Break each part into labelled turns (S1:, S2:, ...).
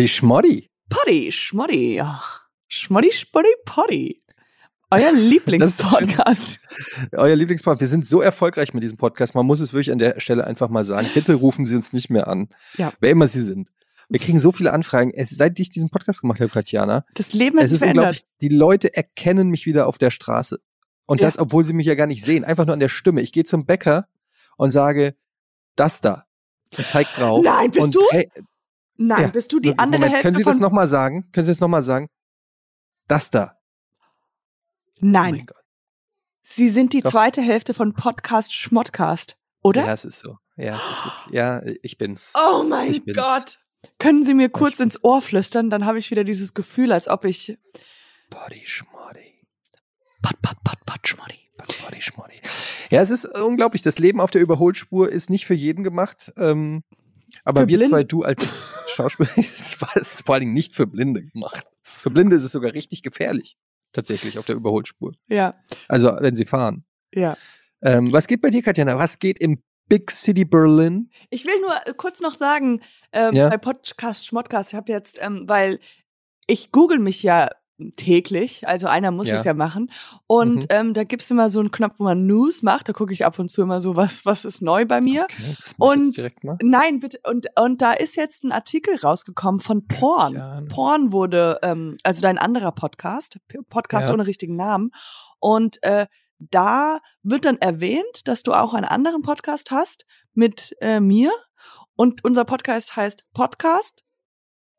S1: Potty Schmoddy.
S2: Potty, Schmoddy. Schmoddy, Schmoddy, Potty. Euer Lieblingspodcast.
S1: Euer Lieblingspodcast. Wir sind so erfolgreich mit diesem Podcast. Man muss es wirklich an der Stelle einfach mal sagen. Bitte rufen Sie uns nicht mehr an.
S2: Ja.
S1: Wer immer Sie sind. Wir kriegen so viele Anfragen. Es, seit ich diesen Podcast gemacht habe, Katjana,
S2: Das Leben hat
S1: es ist
S2: verändert.
S1: unglaublich. Die Leute erkennen mich wieder auf der Straße. Und
S2: Ja.
S1: das, obwohl sie mich ja gar nicht sehen. Einfach nur an der Stimme. Ich gehe zum Bäcker und sage, das da. Und zeig drauf.
S2: Nein, bist?
S1: Hey,
S2: Nein,
S1: Ja.
S2: bist du die andere
S1: Moment,
S2: Hälfte
S1: können Sie das nochmal sagen? Können Sie das nochmal sagen? Das da. Oh
S2: Nein,
S1: mein Gott.
S2: Sie sind die
S1: Doch.
S2: zweite Hälfte von Podcast Schmodcast, oder?
S1: Ja, es ist so. Ja, es ist wirklich. Ja, ich bin's.
S2: Oh mein
S1: Ich bin's.
S2: Gott. Können Sie mir kurz
S1: Ich
S2: ins Ohr flüstern? Dann habe ich wieder dieses Gefühl, als ob ich...
S1: Body Schmoddy.
S2: Pot, pot, pot, pot, Schmoddy.
S1: Ja, es ist unglaublich. Das Leben auf der Überholspur ist nicht für jeden gemacht. Ähm, aber
S2: Für
S1: wir
S2: Blinde?
S1: zwei, du als Schauspieler, es war es vor allen Dingen nicht für Blinde gemacht. Für Blinde ist es sogar richtig gefährlich. Tatsächlich auf der Überholspur.
S2: Ja,
S1: Also, wenn sie fahren.
S2: ja.
S1: Ähm, was geht bei dir, Katjana? Was geht im Big City Berlin?
S2: Ich will nur äh, kurz noch sagen, ähm,
S1: Ja.
S2: bei Podcast Schmodcast, ich habe jetzt, ähm, weil ich google mich ja täglich, also einer muss
S1: Ja.
S2: es ja machen. Und
S1: Mhm.
S2: ähm, da gibt's immer so einen Knopf, wo man News macht. Da gucke ich ab und zu immer so, was, was ist neu bei mir.
S1: Okay,
S2: Und-. Nein, bitte. Und, und da ist jetzt ein Artikel rausgekommen von Porn.
S1: Jan.
S2: Porn wurde, ähm, also dein anderer Podcast, Podcast
S1: Ja.
S2: ohne richtigen Namen. Und äh, da wird dann erwähnt, dass du auch einen anderen Podcast hast mit äh, mir. Und unser Podcast heißt Podcast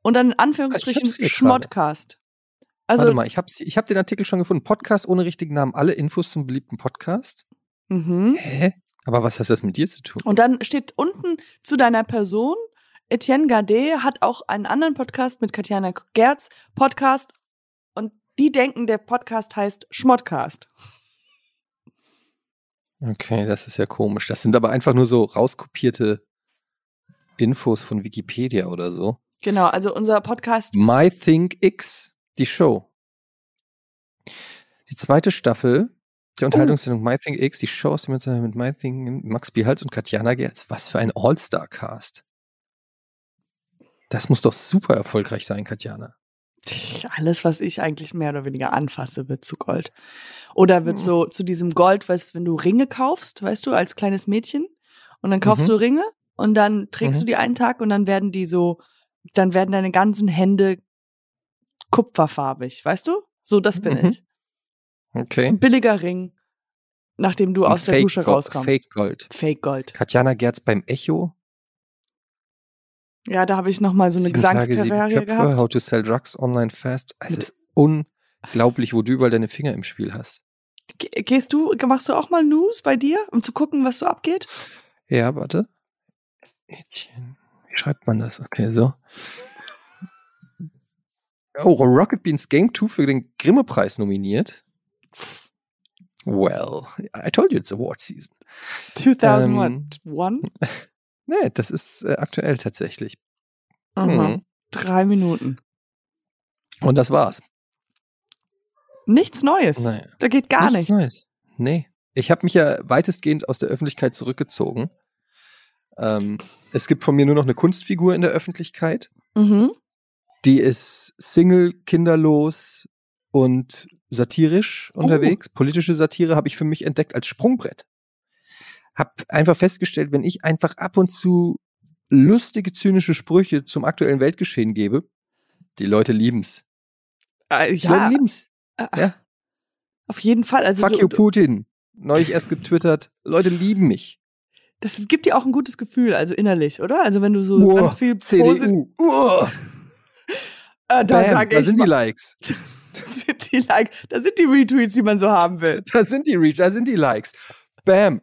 S2: und dann in Anführungsstrichen
S1: Ah, hab's hier gerade.
S2: Schmodcast. Also,
S1: Warte mal, ich habe ich hab den Artikel schon gefunden. Podcast ohne richtigen Namen. Alle Infos zum beliebten Podcast.
S2: mhm.
S1: Hä? Aber was hat das mit dir zu tun?
S2: Und dann steht unten zu deiner Person, Etienne Gardet hat auch einen anderen Podcast mit Katjana Gerz, Podcast. Und die denken, der Podcast heißt Schmodcast.
S1: Okay, das ist ja komisch. Das sind aber einfach nur so rauskopierte Infos von Wikipedia oder so.
S2: Genau, also unser Podcast.
S1: My Think X, die Show. Die zweite Staffel der Unterhaltungssendung My Think X, die Show aus dem Zusammenhang mit My Think, Max Biehals und Katjana Gerz. Was für ein All-Star-Cast. Das muss doch super erfolgreich sein, Katjana.
S2: Alles, was ich eigentlich mehr oder weniger anfasse, wird zu Gold. Oder wird
S1: Mhm.
S2: so zu diesem Gold, weißt, wenn du Ringe kaufst, weißt du, als kleines Mädchen. Und dann kaufst
S1: Mhm.
S2: du Ringe und dann trägst
S1: Mhm.
S2: du die einen Tag und dann werden die so, dann werden deine ganzen Hände kupferfarbig, weißt du? So, das bin
S1: Mhm.
S2: ich.
S1: Okay.
S2: Ein billiger Ring, nachdem du aus der
S1: Fake
S2: Dusche
S1: Gold-
S2: rauskommst.
S1: Fake Gold.
S2: Fake Gold.
S1: Katjana Gerz beim Echo.
S2: Ja, da habe ich noch mal so eine Gesangskarriere gehabt.
S1: How to sell drugs online fast. Es ist unglaublich, wo du überall deine Finger im Spiel hast.
S2: Ge- Gehst du, machst du auch mal News bei dir, um zu gucken, was so abgeht?
S1: Ja, warte. Etienne. Wie schreibt man das? Okay, so. Oh, Rocket Beans Game 2 für den Grimme-Preis nominiert. Well, I told you it's award season.
S2: 2001?
S1: Nee, das ist äh, aktuell tatsächlich. Mhm.
S2: Drei Minuten.
S1: Und das war's.
S2: Nichts Neues.
S1: Naja.
S2: Da geht gar nichts.
S1: Neues. Nee. Ich habe mich ja weitestgehend aus der Öffentlichkeit zurückgezogen. Ähm, es gibt von mir nur noch eine Kunstfigur in der Öffentlichkeit.
S2: Mhm.
S1: Die ist Single, kinderlos und satirisch
S2: Oh.
S1: unterwegs. Politische Satire habe ich für mich entdeckt als Sprungbrett. Hab einfach festgestellt, wenn ich einfach ab und zu lustige, zynische Sprüche zum aktuellen Weltgeschehen gebe, die Leute lieben's.
S2: Äh,
S1: Die Leute
S2: ja,
S1: lieben's.
S2: äh,
S1: Ja.
S2: auf jeden Fall. Also
S1: Fuck
S2: du,
S1: you, Putin. Neulich erst getwittert. Leute lieben mich.
S2: das gibt dir auch ein gutes Gefühl, also innerlich, oder? Also wenn du so
S1: Uah,
S2: ganz viel
S1: CDU. Uah,
S2: Äh, da
S1: bam, da
S2: ich
S1: sind die Likes.
S2: das sind die Like, das sind die Retweets, die man so haben will.
S1: Da sind die Reach, da sind die Likes. Bam.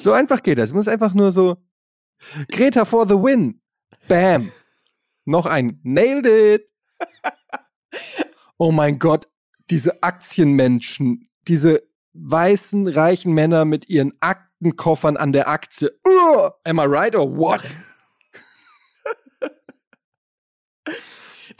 S1: So einfach geht das. Es muss einfach nur so Greta for the win. Bam. Noch ein Nailed it. Oh mein Gott, diese Aktienmenschen, diese weißen reichen Männer mit ihren Aktenkoffern an der Aktie. Uh, am I right or what?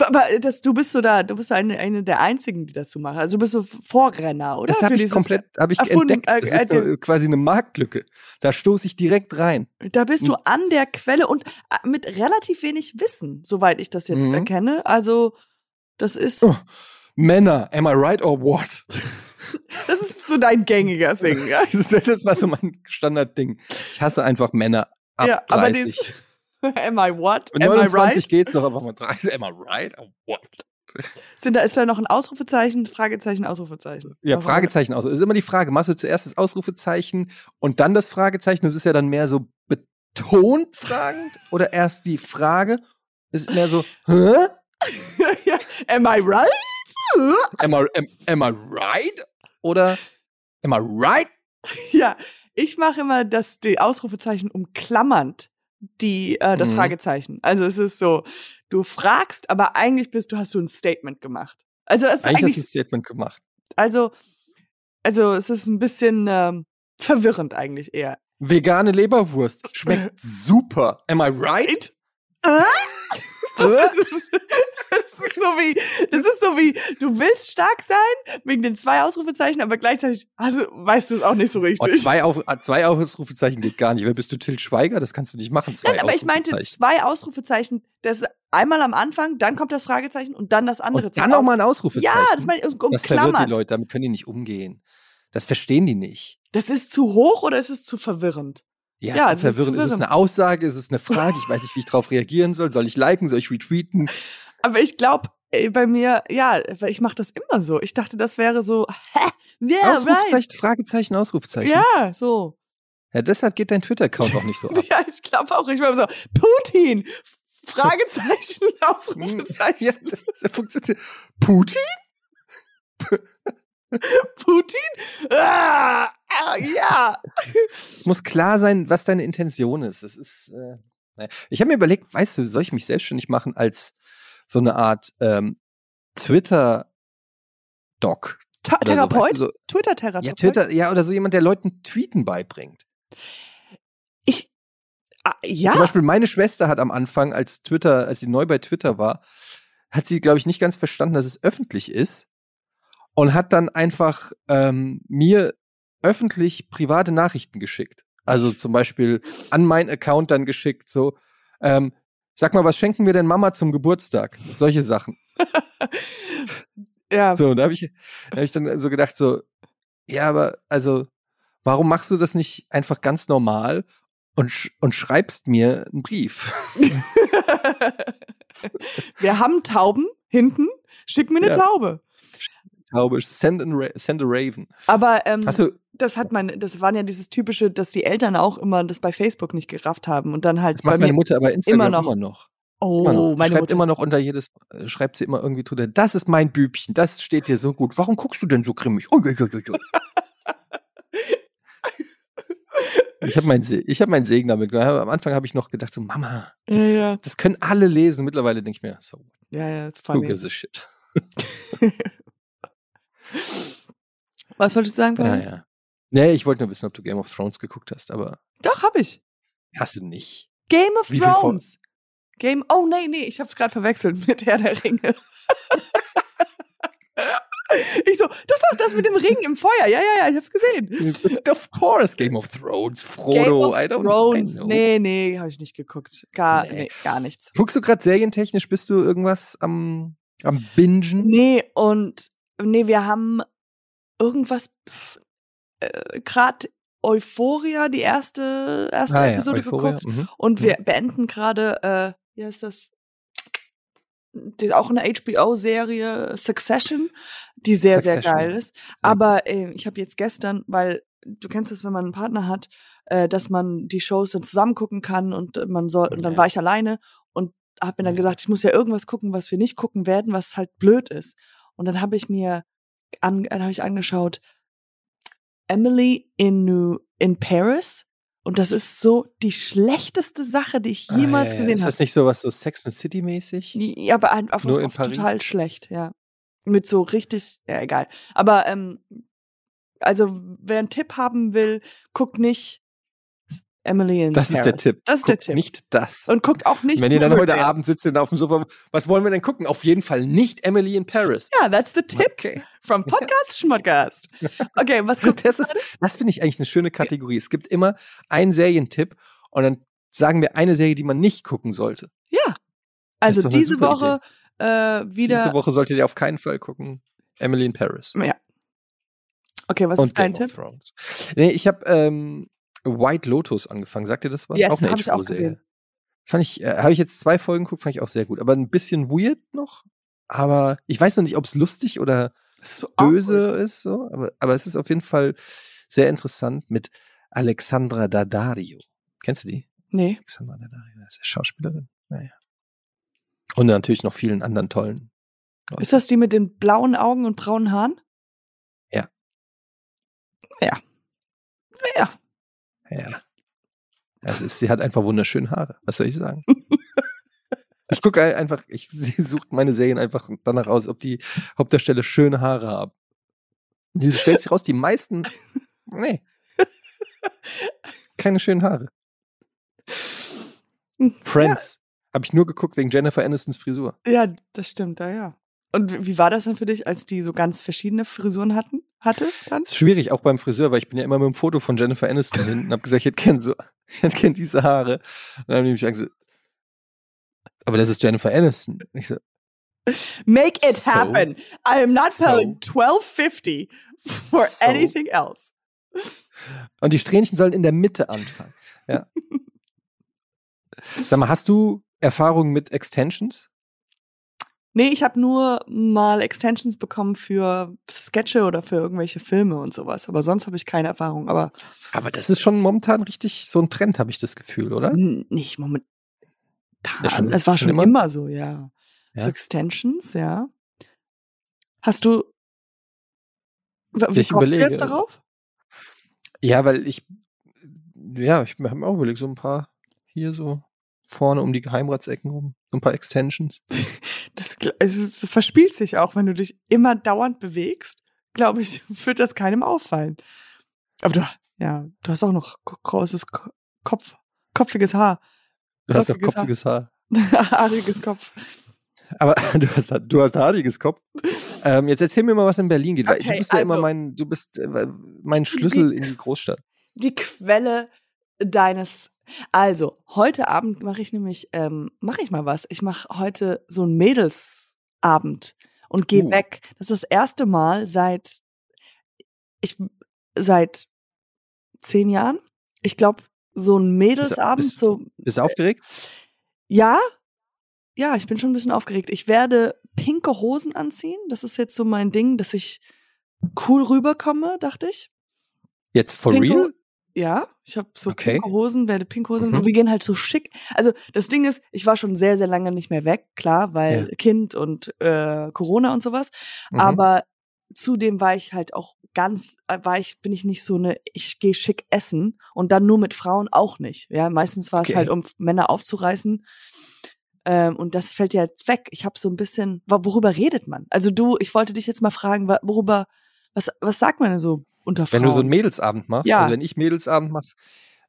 S2: Aber das, du bist so da, du bist so eine, eine der einzigen, die das so machen. Also du bist so Vorrenner, oder?
S1: Das habe ich komplett hab ich entdeckt. Das
S2: äh,
S1: ist
S2: äh,
S1: quasi eine Marktlücke. Da stoße ich direkt rein.
S2: Da bist du an der Quelle und äh, mit relativ wenig Wissen, soweit ich das jetzt
S1: Mhm.
S2: erkenne. Also, das ist,
S1: Oh. Männer, am I right or what?
S2: das ist so dein gängiger Sing, ja?
S1: Das, ist- das war so mein Standardding. Ich hasse einfach Männer ab
S2: ja, aber
S1: 30.
S2: dieses, am I what? Am I
S1: 29
S2: right?
S1: geht's doch, aber mit 30, am I right or what?
S2: Sind da, ist da noch ein Ausrufezeichen, Fragezeichen, Ausrufezeichen?
S1: Ja,
S2: Was-
S1: Fragezeichen aus. Es ist immer die Frage, machst du zuerst das Ausrufezeichen und dann das Fragezeichen? Das ist ja dann mehr so betont fragend oder erst die Frage? Ist mehr so, hä?
S2: ja, am I right?
S1: Am I, am, am I right? Oder am I right?
S2: Ja, ich mache immer das die Ausrufezeichen umklammernd die äh, das
S1: Mhm.
S2: Fragezeichen. Also es ist so, du fragst, aber eigentlich bist du hast du ein Statement gemacht. Also es ist
S1: Eigentlich hast
S2: eigentlich,
S1: du ein Statement gemacht.
S2: also also es ist ein bisschen ähm, verwirrend eigentlich eher.
S1: Vegane Leberwurst. Schmeckt super. Am I right?
S2: Das ist, das ist so wie, das ist so wie, du willst stark sein wegen den zwei Ausrufezeichen, aber gleichzeitig also weißt du es auch nicht so
S1: Oh,
S2: richtig.
S1: zwei, Auf, ah, zwei Ausrufezeichen geht gar nicht. Wer bist du, Till Schweiger? Das kannst du nicht machen. Zwei
S2: Nein, aber ich meinte zwei Ausrufezeichen. Das ist einmal am Anfang, dann kommt das Fragezeichen und dann das andere.
S1: Und dann nochmal ein Ausrufezeichen.
S2: Ja, das meine ich um,
S1: Das verwirrt die Leute, damit können die nicht umgehen. Das verstehen die nicht.
S2: Das ist zu hoch oder ist es zu verwirrend?
S1: Ja,
S2: Ja,
S1: es ist
S2: das ist
S1: verwirrend. Ist es
S2: verwirrend.
S1: eine Aussage? Ist es eine Frage? Ich weiß nicht, wie ich darauf reagieren soll. Soll ich liken? Soll ich retweeten?
S2: Aber ich glaube, bei mir, ja, ich mache das immer so. Ich dachte, das wäre so, hä? Yeah, right.
S1: Ausrufezeichen, Fragezeichen, Ausrufezeichen.
S2: Ja, so.
S1: Ja, deshalb geht dein Twitter-Account auch nicht so ab.
S2: Ja, ich glaube auch. Ich war so, Putin! Fragezeichen, Ausrufezeichen.
S1: ja, das, funktioniert. Putin?
S2: Putin? Ah, ah, ja.
S1: Es muss klar sein, was deine Intention ist. Es ist. Äh, ich habe mir überlegt, weißt du, soll ich mich selbstständig machen als so eine Art ähm, Twitter-Doc?
S2: Ta
S1: Oder so,
S2: Therapeut?
S1: weißt du, so,
S2: Twitter-Therapeut?
S1: ja, Twitter, ja, oder so jemand, der Leuten Tweeten beibringt.
S2: Ich, ah, ja.
S1: Zum Beispiel meine Schwester hat am Anfang, als Twitter, als sie neu bei Twitter war, hat sie, glaube ich, nicht ganz verstanden, dass es öffentlich ist und hat dann einfach ähm, mir öffentlich private Nachrichten geschickt. Also zum Beispiel an meinen Account dann geschickt, so, ähm, sag mal, was schenken wir denn Mama zum Geburtstag? Solche Sachen.
S2: ja.
S1: So, und da habe ich, da hab ich dann so gedacht, so, ja, aber also, warum machst du das nicht einfach ganz normal und, sch und schreibst mir einen Brief?
S2: Wir haben Tauben hinten. Schick mir eine
S1: Ja.
S2: Taube.
S1: Taube, send, an send a Raven.
S2: Aber ähm,
S1: Hast du,
S2: das hat man, das waren ja dieses typische, dass die Eltern auch immer das bei Facebook nicht gerafft haben und dann halt
S1: das
S2: bei
S1: macht meine. Mutter aber Instagram
S2: immer
S1: immer
S2: noch.
S1: noch.
S2: Oh,
S1: Immer noch.
S2: meine
S1: schreibt
S2: Mutter.
S1: immer noch unter jedes, äh, schreibt sie immer irgendwie drunter, das ist mein Bübchen, das steht dir so gut. Warum guckst du denn so grimmig? Ui, ui, ui. Ich habe meinen Se hab meinen Segen damit gemacht. Am Anfang habe ich noch gedacht, so, Mama,
S2: Ja,
S1: jetzt,
S2: ja.
S1: das können alle lesen. Mittlerweile denke ich mir, so,
S2: Ja, ja,
S1: who
S2: funny.
S1: gives a shit.
S2: Was wolltest du sagen,
S1: Ja, ja. Nee, ich wollte nur wissen, ob du Game of Thrones geguckt hast, aber
S2: Doch, hab ich.
S1: hast du nicht.
S2: Game of
S1: Wie
S2: Thrones. Game. Oh nee, nee, ich hab's gerade verwechselt mit Herr der Ringe. ich so, doch, doch, das mit dem Ring im Feuer. Ja, ja, ja, ich hab's gesehen.
S1: of course, Game of Thrones,
S2: Game
S1: Frodo,
S2: of
S1: I don't
S2: Thrones. Nee, nee, habe ich nicht geguckt. Gar,
S1: Nee.
S2: nee. gar nichts.
S1: Guckst du gerade serientechnisch, bist du irgendwas am, am Bingen?
S2: Nee, und nee, wir haben irgendwas äh, gerade Euphoria, die erste, erste
S1: Ah ja,
S2: Episode
S1: Euphoria.
S2: geguckt.
S1: Mhm.
S2: Und wir beenden gerade, äh, wie heißt das? Das ist auch eine HBO-Serie Succession, die sehr, sehr
S1: Succession,
S2: geil
S1: ja.
S2: ist.
S1: Sehr
S2: Aber äh, ich habe jetzt gestern, weil du kennst es, wenn man einen Partner hat, äh, dass man die Shows dann zusammen gucken kann und man soll, und dann
S1: Ja.
S2: war ich alleine und habe mir dann
S1: Ja.
S2: gesagt, ich muss ja irgendwas gucken, was wir nicht gucken werden, was halt blöd ist. Und dann habe ich mir an, dann habe ich angeschaut Emily in New in Paris und das ist so die schlechteste Sache, die ich
S1: Ah,
S2: jemals
S1: ja, ja.
S2: gesehen
S1: Ist
S2: habe.
S1: das nicht so was so Sex and City mäßig?
S2: Ja, aber ein- einfach
S1: Nur in Paris?
S2: total schlecht, ja. Mit so richtig, ja, egal. Aber, ähm, also, wer einen Tipp haben will, guckt nicht Emily in
S1: Das ist der
S2: Paris.
S1: Tipp.
S2: Das ist der
S1: Guckt
S2: Tipp.
S1: Nicht das.
S2: Und guckt auch nicht
S1: Wenn ihr dann heute. Abend sitzt und auf dem Sofa, was wollen wir denn gucken? Auf jeden Fall nicht Emily in Paris.
S2: Ja, that's the tip
S1: Okay.
S2: from Podcast Schmodcast. Okay, was guckt
S1: Das ist, das finde ich eigentlich eine schöne Kategorie. Es gibt immer einen Serientipp und dann sagen wir eine Serie, die man nicht gucken sollte.
S2: Ja. Also diese Woche äh, wieder.
S1: Diese Woche solltet ihr auf keinen Fall gucken. Emily in Paris.
S2: Ja. Okay, was
S1: und
S2: ist dein
S1: Game of
S2: Tipp?
S1: Thrones. Nee, ich habe ähm, White Lotus angefangen. Sagt ihr das was?
S2: Yes,
S1: eine
S2: hab ich auch
S1: HBO-Serie.
S2: gesehen.
S1: Fand ich, äh, habe ich jetzt zwei Folgen geguckt, fand ich auch sehr gut. Aber ein bisschen weird noch. Aber ich weiß noch nicht, ob es lustig oder
S2: ist so
S1: böse
S2: awkward.
S1: ist. So. Aber, aber es ist auf jeden Fall sehr interessant mit Alexandra Daddario. Kennst du die?
S2: Nee.
S1: Alexandra Daddario, das ist eine Schauspielerin. Naja. Und natürlich noch vielen anderen tollen. Leuten.
S2: Ist das die mit den blauen Augen und braunen Haaren?
S1: Ja.
S2: Ja. Ja.
S1: Ja. Also sie hat einfach wunderschöne Haare. Was soll ich sagen? ich gucke einfach, ich suche meine Serien einfach danach aus, ob die Hauptdarsteller schöne Haare haben. Die stellt sich raus, die meisten, nee. Keine schönen Haare. Friends. Habe ich nur geguckt wegen Jennifer Anistons Frisur.
S2: Ja, das stimmt, ja, ja. Und wie wie war das dann für dich, als die so ganz verschiedene Frisuren hatten? Hatte dann?
S1: Schwierig, auch beim Friseur, weil ich bin ja immer mit dem Foto von Jennifer Aniston hinten und habe gesagt, ich hätte gern so, ich hätte gern diese Haare. Und dann haben die mich gesagt, aber das ist Jennifer Aniston. Und ich so,
S2: Make it
S1: So.
S2: happen. I am not
S1: So.
S2: paying 1250 for
S1: So.
S2: anything else.
S1: Und die Strähnchen sollen in der Mitte anfangen. Ja. Sag mal, hast du Erfahrung mit Extensions?
S2: Nee, ich habe nur mal Extensions bekommen für Sketche oder für irgendwelche Filme und sowas. Aber sonst habe ich keine Erfahrung. Aber
S1: Aber das ist schon momentan richtig so ein Trend, habe ich das Gefühl, oder?
S2: nicht momentan.
S1: Schon-
S2: es war
S1: schon
S2: schon
S1: immer?
S2: immer? so, ja.
S1: Ja?
S2: So Extensions, ja. Hast du. Wie
S1: Ich
S2: kommst du
S1: überlege.
S2: jetzt darauf?
S1: Ja, weil ich, ja, ich habe mir auch überlegt, so ein paar hier so vorne um die Geheimratsecken rum, so ein paar Extensions.
S2: Das, also, es verspielt sich auch, wenn du dich immer dauernd bewegst. Glaube ich, wird das keinem auffallen. Aber du, ja, du hast auch noch großes Ko- Kopf, kopfiges Haar.
S1: Du hast doch
S2: Kopfiges Haar.
S1: Haar.
S2: Haariges Kopf.
S1: Aber du hast, du hast haariges Kopf. Ähm, jetzt erzähl mir mal, was in Berlin geht. weil du
S2: Okay,
S1: bist ja immer
S2: also-
S1: mein, du bist äh, mein Schlüssel in die Großstadt.
S2: Die Quelle deines. Also, heute Abend mache ich nämlich, ähm, mache ich mal was. Ich mache heute so einen Mädelsabend und gehe
S1: Uh.
S2: weg. Das ist das erste Mal seit ich seit zehn Jahren. Ich glaube, so ein Mädelsabend,
S1: bist-
S2: so
S1: Bist du aufgeregt?
S2: Ja, ja, ich bin schon ein bisschen aufgeregt. Ich werde pinke Hosen anziehen. Das ist jetzt so mein Ding, dass ich cool rüberkomme, dachte ich.
S1: Jetzt for
S2: Pinke-
S1: real?
S2: Ja, ich habe so
S1: Okay.
S2: pinke Hosen, werde pinke Hosen
S1: Mhm.
S2: und wir gehen halt so schick. Also das Ding ist, ich war schon sehr, sehr lange nicht mehr weg, klar, weil Kind und äh, Corona und sowas.
S1: Mhm.
S2: Aber zudem war ich halt auch ganz, äh, war ich, bin ich nicht so eine, ich gehe schick essen und dann nur mit Frauen auch nicht. Ja, meistens war
S1: Okay.
S2: es halt, um Männer aufzureißen. Ähm, und das fällt ja jetzt weg. Ich habe so ein bisschen, worüber redet man? Also du, ich wollte dich jetzt mal fragen, worüber, was, was sagt man denn so unter Frauen?
S1: Wenn du so einen Mädelsabend machst,
S2: Ja.
S1: also wenn ich Mädelsabend mache,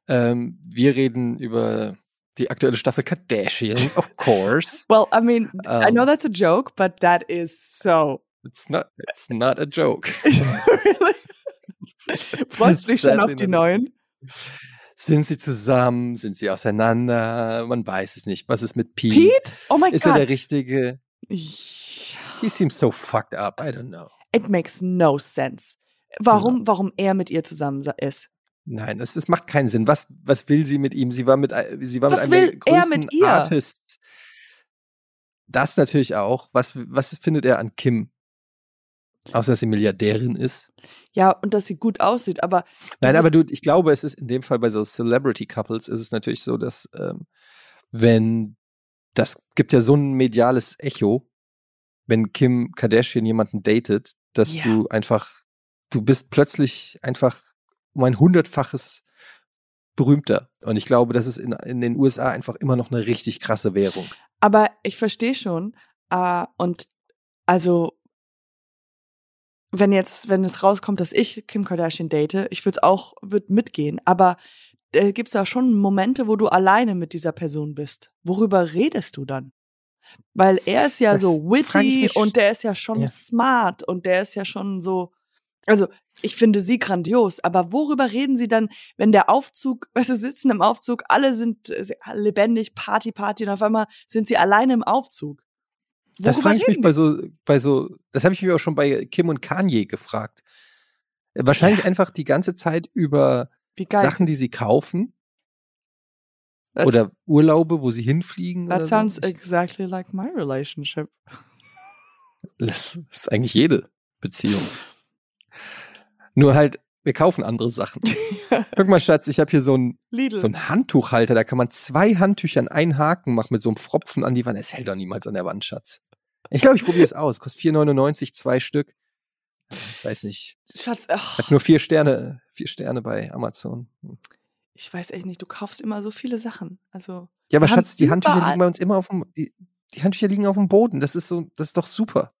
S1: ähm, wir reden über die aktuelle Staffel Kardashians, of course.
S2: well, I mean, I
S1: Ähm.
S2: know that's a joke, but that is so.
S1: It's not, it's not a joke.
S2: really? Freust du dich schon auf die neuen?
S1: Sind sie zusammen? Sind sie auseinander? Man weiß es nicht. Was ist mit Pete?
S2: Pete? Oh my
S1: Ist er der
S2: God.
S1: richtige? He seems so fucked up. I don't know.
S2: It makes no sense. Warum, warum er mit ihr zusammen sa- ist?
S1: Nein, es, es macht keinen Sinn. Was, was will sie mit ihm? Sie war mit, ein- sie war
S2: Was
S1: mit einem
S2: will
S1: der
S2: er
S1: größten
S2: mit ihr?
S1: Artists. Das natürlich auch. Was, was findet er an Kim? Außer, dass sie Milliardärin ist.
S2: Ja, und dass sie gut aussieht, aber
S1: Nein, aber du, ich glaube, es ist in dem Fall bei so Celebrity Couples ist es natürlich so, dass ähm, wenn das gibt ja so ein mediales Echo, wenn Kim Kardashian jemanden datet, dass
S2: Ja.
S1: du einfach, du bist plötzlich einfach um ein hundertfaches berühmter. Und ich glaube, das ist in, in den USA einfach immer noch eine richtig krasse Währung.
S2: Aber ich verstehe schon. Äh, und also, wenn jetzt, wenn es rauskommt, dass ich Kim Kardashian date, ich würde es auch, würde mitgehen. Aber äh, gibt's da schon Momente, wo du alleine mit dieser Person bist. Worüber redest du dann? Weil er ist ja
S1: Das
S2: so witty und der ist ja schon
S1: Ja.
S2: smart und der ist ja schon so. Also, ich finde sie grandios, aber worüber reden sie dann, wenn der Aufzug, weißt du, sitzen im Aufzug, alle sind äh, lebendig, Party, Party und auf einmal sind sie alleine im Aufzug.
S1: Das
S2: Worüber
S1: frage ich mich
S2: reden
S1: bei
S2: die?
S1: so, bei so, das habe ich mich auch schon bei Kim und Kanye gefragt. Äh, Wahrscheinlich einfach die ganze Zeit über. Sachen, die sie kaufen
S2: That's-
S1: oder Urlaube, wo sie hinfliegen.
S2: That sounds
S1: so.
S2: Exactly like my relationship.
S1: das ist eigentlich jede Beziehung. Nur halt, wir kaufen andere Sachen. Guck mal, Schatz, ich habe hier so ein
S2: Lidl.
S1: so Handtuchhalter, da kann man zwei Handtücher an einen Haken machen mit so einem Pfropfen an die Wand. Es hält doch niemals an der Wand, Schatz. Ich glaube, ich probiere es aus. Kostet 4,99, zwei Stück. Ich weiß nicht.
S2: Schatz, ach,
S1: Hat nur vier Sterne, vier Sterne bei Amazon.
S2: ich weiß echt nicht, du kaufst immer so viele Sachen. Also,
S1: Ja, aber Schatz, die Handtücher liegen bei uns immer auf dem, die, die Handtücher liegen auf dem Boden. Das ist so, das ist doch super.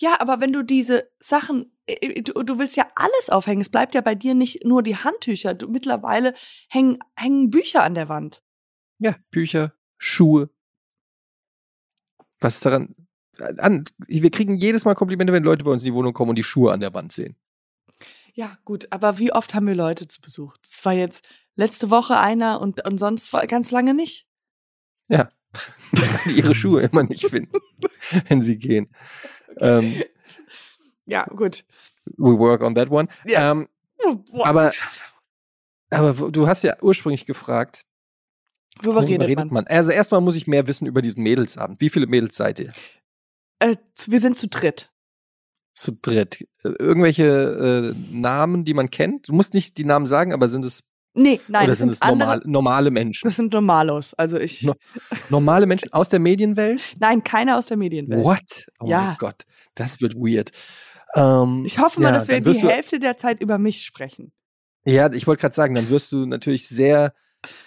S2: Ja, aber wenn du diese Sachen, äh, du, du willst ja alles aufhängen. Es bleibt ja bei dir nicht nur die Handtücher. Du, mittlerweile hängen, hängen Bücher an der Wand.
S1: Ja, Bücher, Schuhe. Was ist daran? An, wir kriegen jedes Mal Komplimente, wenn Leute bei uns in die Wohnung kommen und die Schuhe an der Wand sehen.
S2: Ja, gut, aber wie oft haben wir Leute zu Besuch? Das war jetzt letzte Woche einer und, und sonst war ganz lange nicht.
S1: Ja. die ihre Schuhe immer nicht finden, wenn sie gehen. Ähm,
S2: Ja, gut.
S1: we work on that one.
S2: Ja.
S1: Ähm, aber, aber du hast ja ursprünglich gefragt,
S2: worüber redet, man?
S1: Also erstmal muss ich mehr wissen über diesen Mädelsabend. Wie viele Mädels seid ihr?
S2: Äh, wir sind zu dritt.
S1: Zu dritt. Irgendwelche äh, Namen, die man kennt? Du musst nicht die Namen sagen, aber sind es
S2: Nee, nein,
S1: oder
S2: das
S1: sind es normal, normale Menschen?
S2: das sind Normalos. Also ich,
S1: No- Normale Menschen aus der Medienwelt?
S2: nein, keiner aus der Medienwelt.
S1: What? Oh
S2: Ja.
S1: mein Gott, das wird weird. Ähm,
S2: Ich hoffe mal,
S1: ja,
S2: dass wir die Hälfte der Zeit über mich sprechen.
S1: Ja, ich wollte gerade sagen, dann wirst du natürlich sehr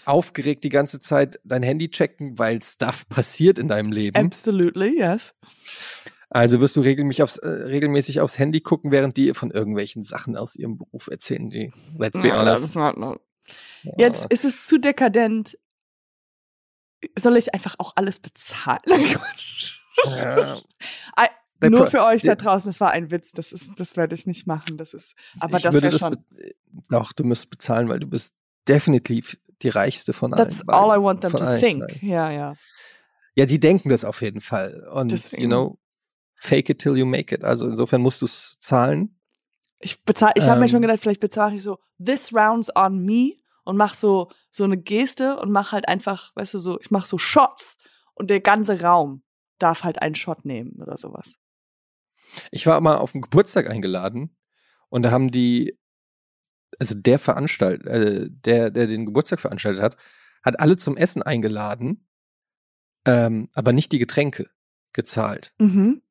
S1: aufgeregt die ganze Zeit dein Handy checken, weil Stuff passiert in deinem Leben.
S2: Absolutely, yes.
S1: Also wirst du regelmäßig aufs, äh, regelmäßig aufs Handy gucken, während die von irgendwelchen Sachen aus ihrem Beruf erzählen, die, let's be
S2: No,
S1: honest.
S2: not- no. Jetzt ist es zu dekadent. Soll ich einfach auch alles bezahlen?
S1: Ja.
S2: I- Nur für euch da draußen, das war ein Witz, das ist, das werde ich nicht machen. Das ist, aber
S1: ich
S2: das wäre schon.
S1: Doch, du müsst bezahlen, weil du bist definitiv die reichste von allen.
S2: That's all I want them to think. Ja, ja.
S1: Ja, die denken das auf jeden Fall. Und,
S2: Deswegen.
S1: you know, fake it till you make it. Also insofern musst du es zahlen.
S2: Ich bezahle, ich habe mir
S1: Ähm.
S2: schon gedacht, vielleicht bezahle ich so this rounds on me und mach so so eine Geste und mach halt einfach, weißt du, so ich mach so Shots und der ganze Raum darf halt einen Shot nehmen oder sowas.
S1: Ich war mal auf den Geburtstag eingeladen und da haben die, also der Veranstalt, äh, der, der den Geburtstag veranstaltet hat, hat alle zum Essen eingeladen, ähm, aber nicht die Getränke gezahlt.
S2: Mhm.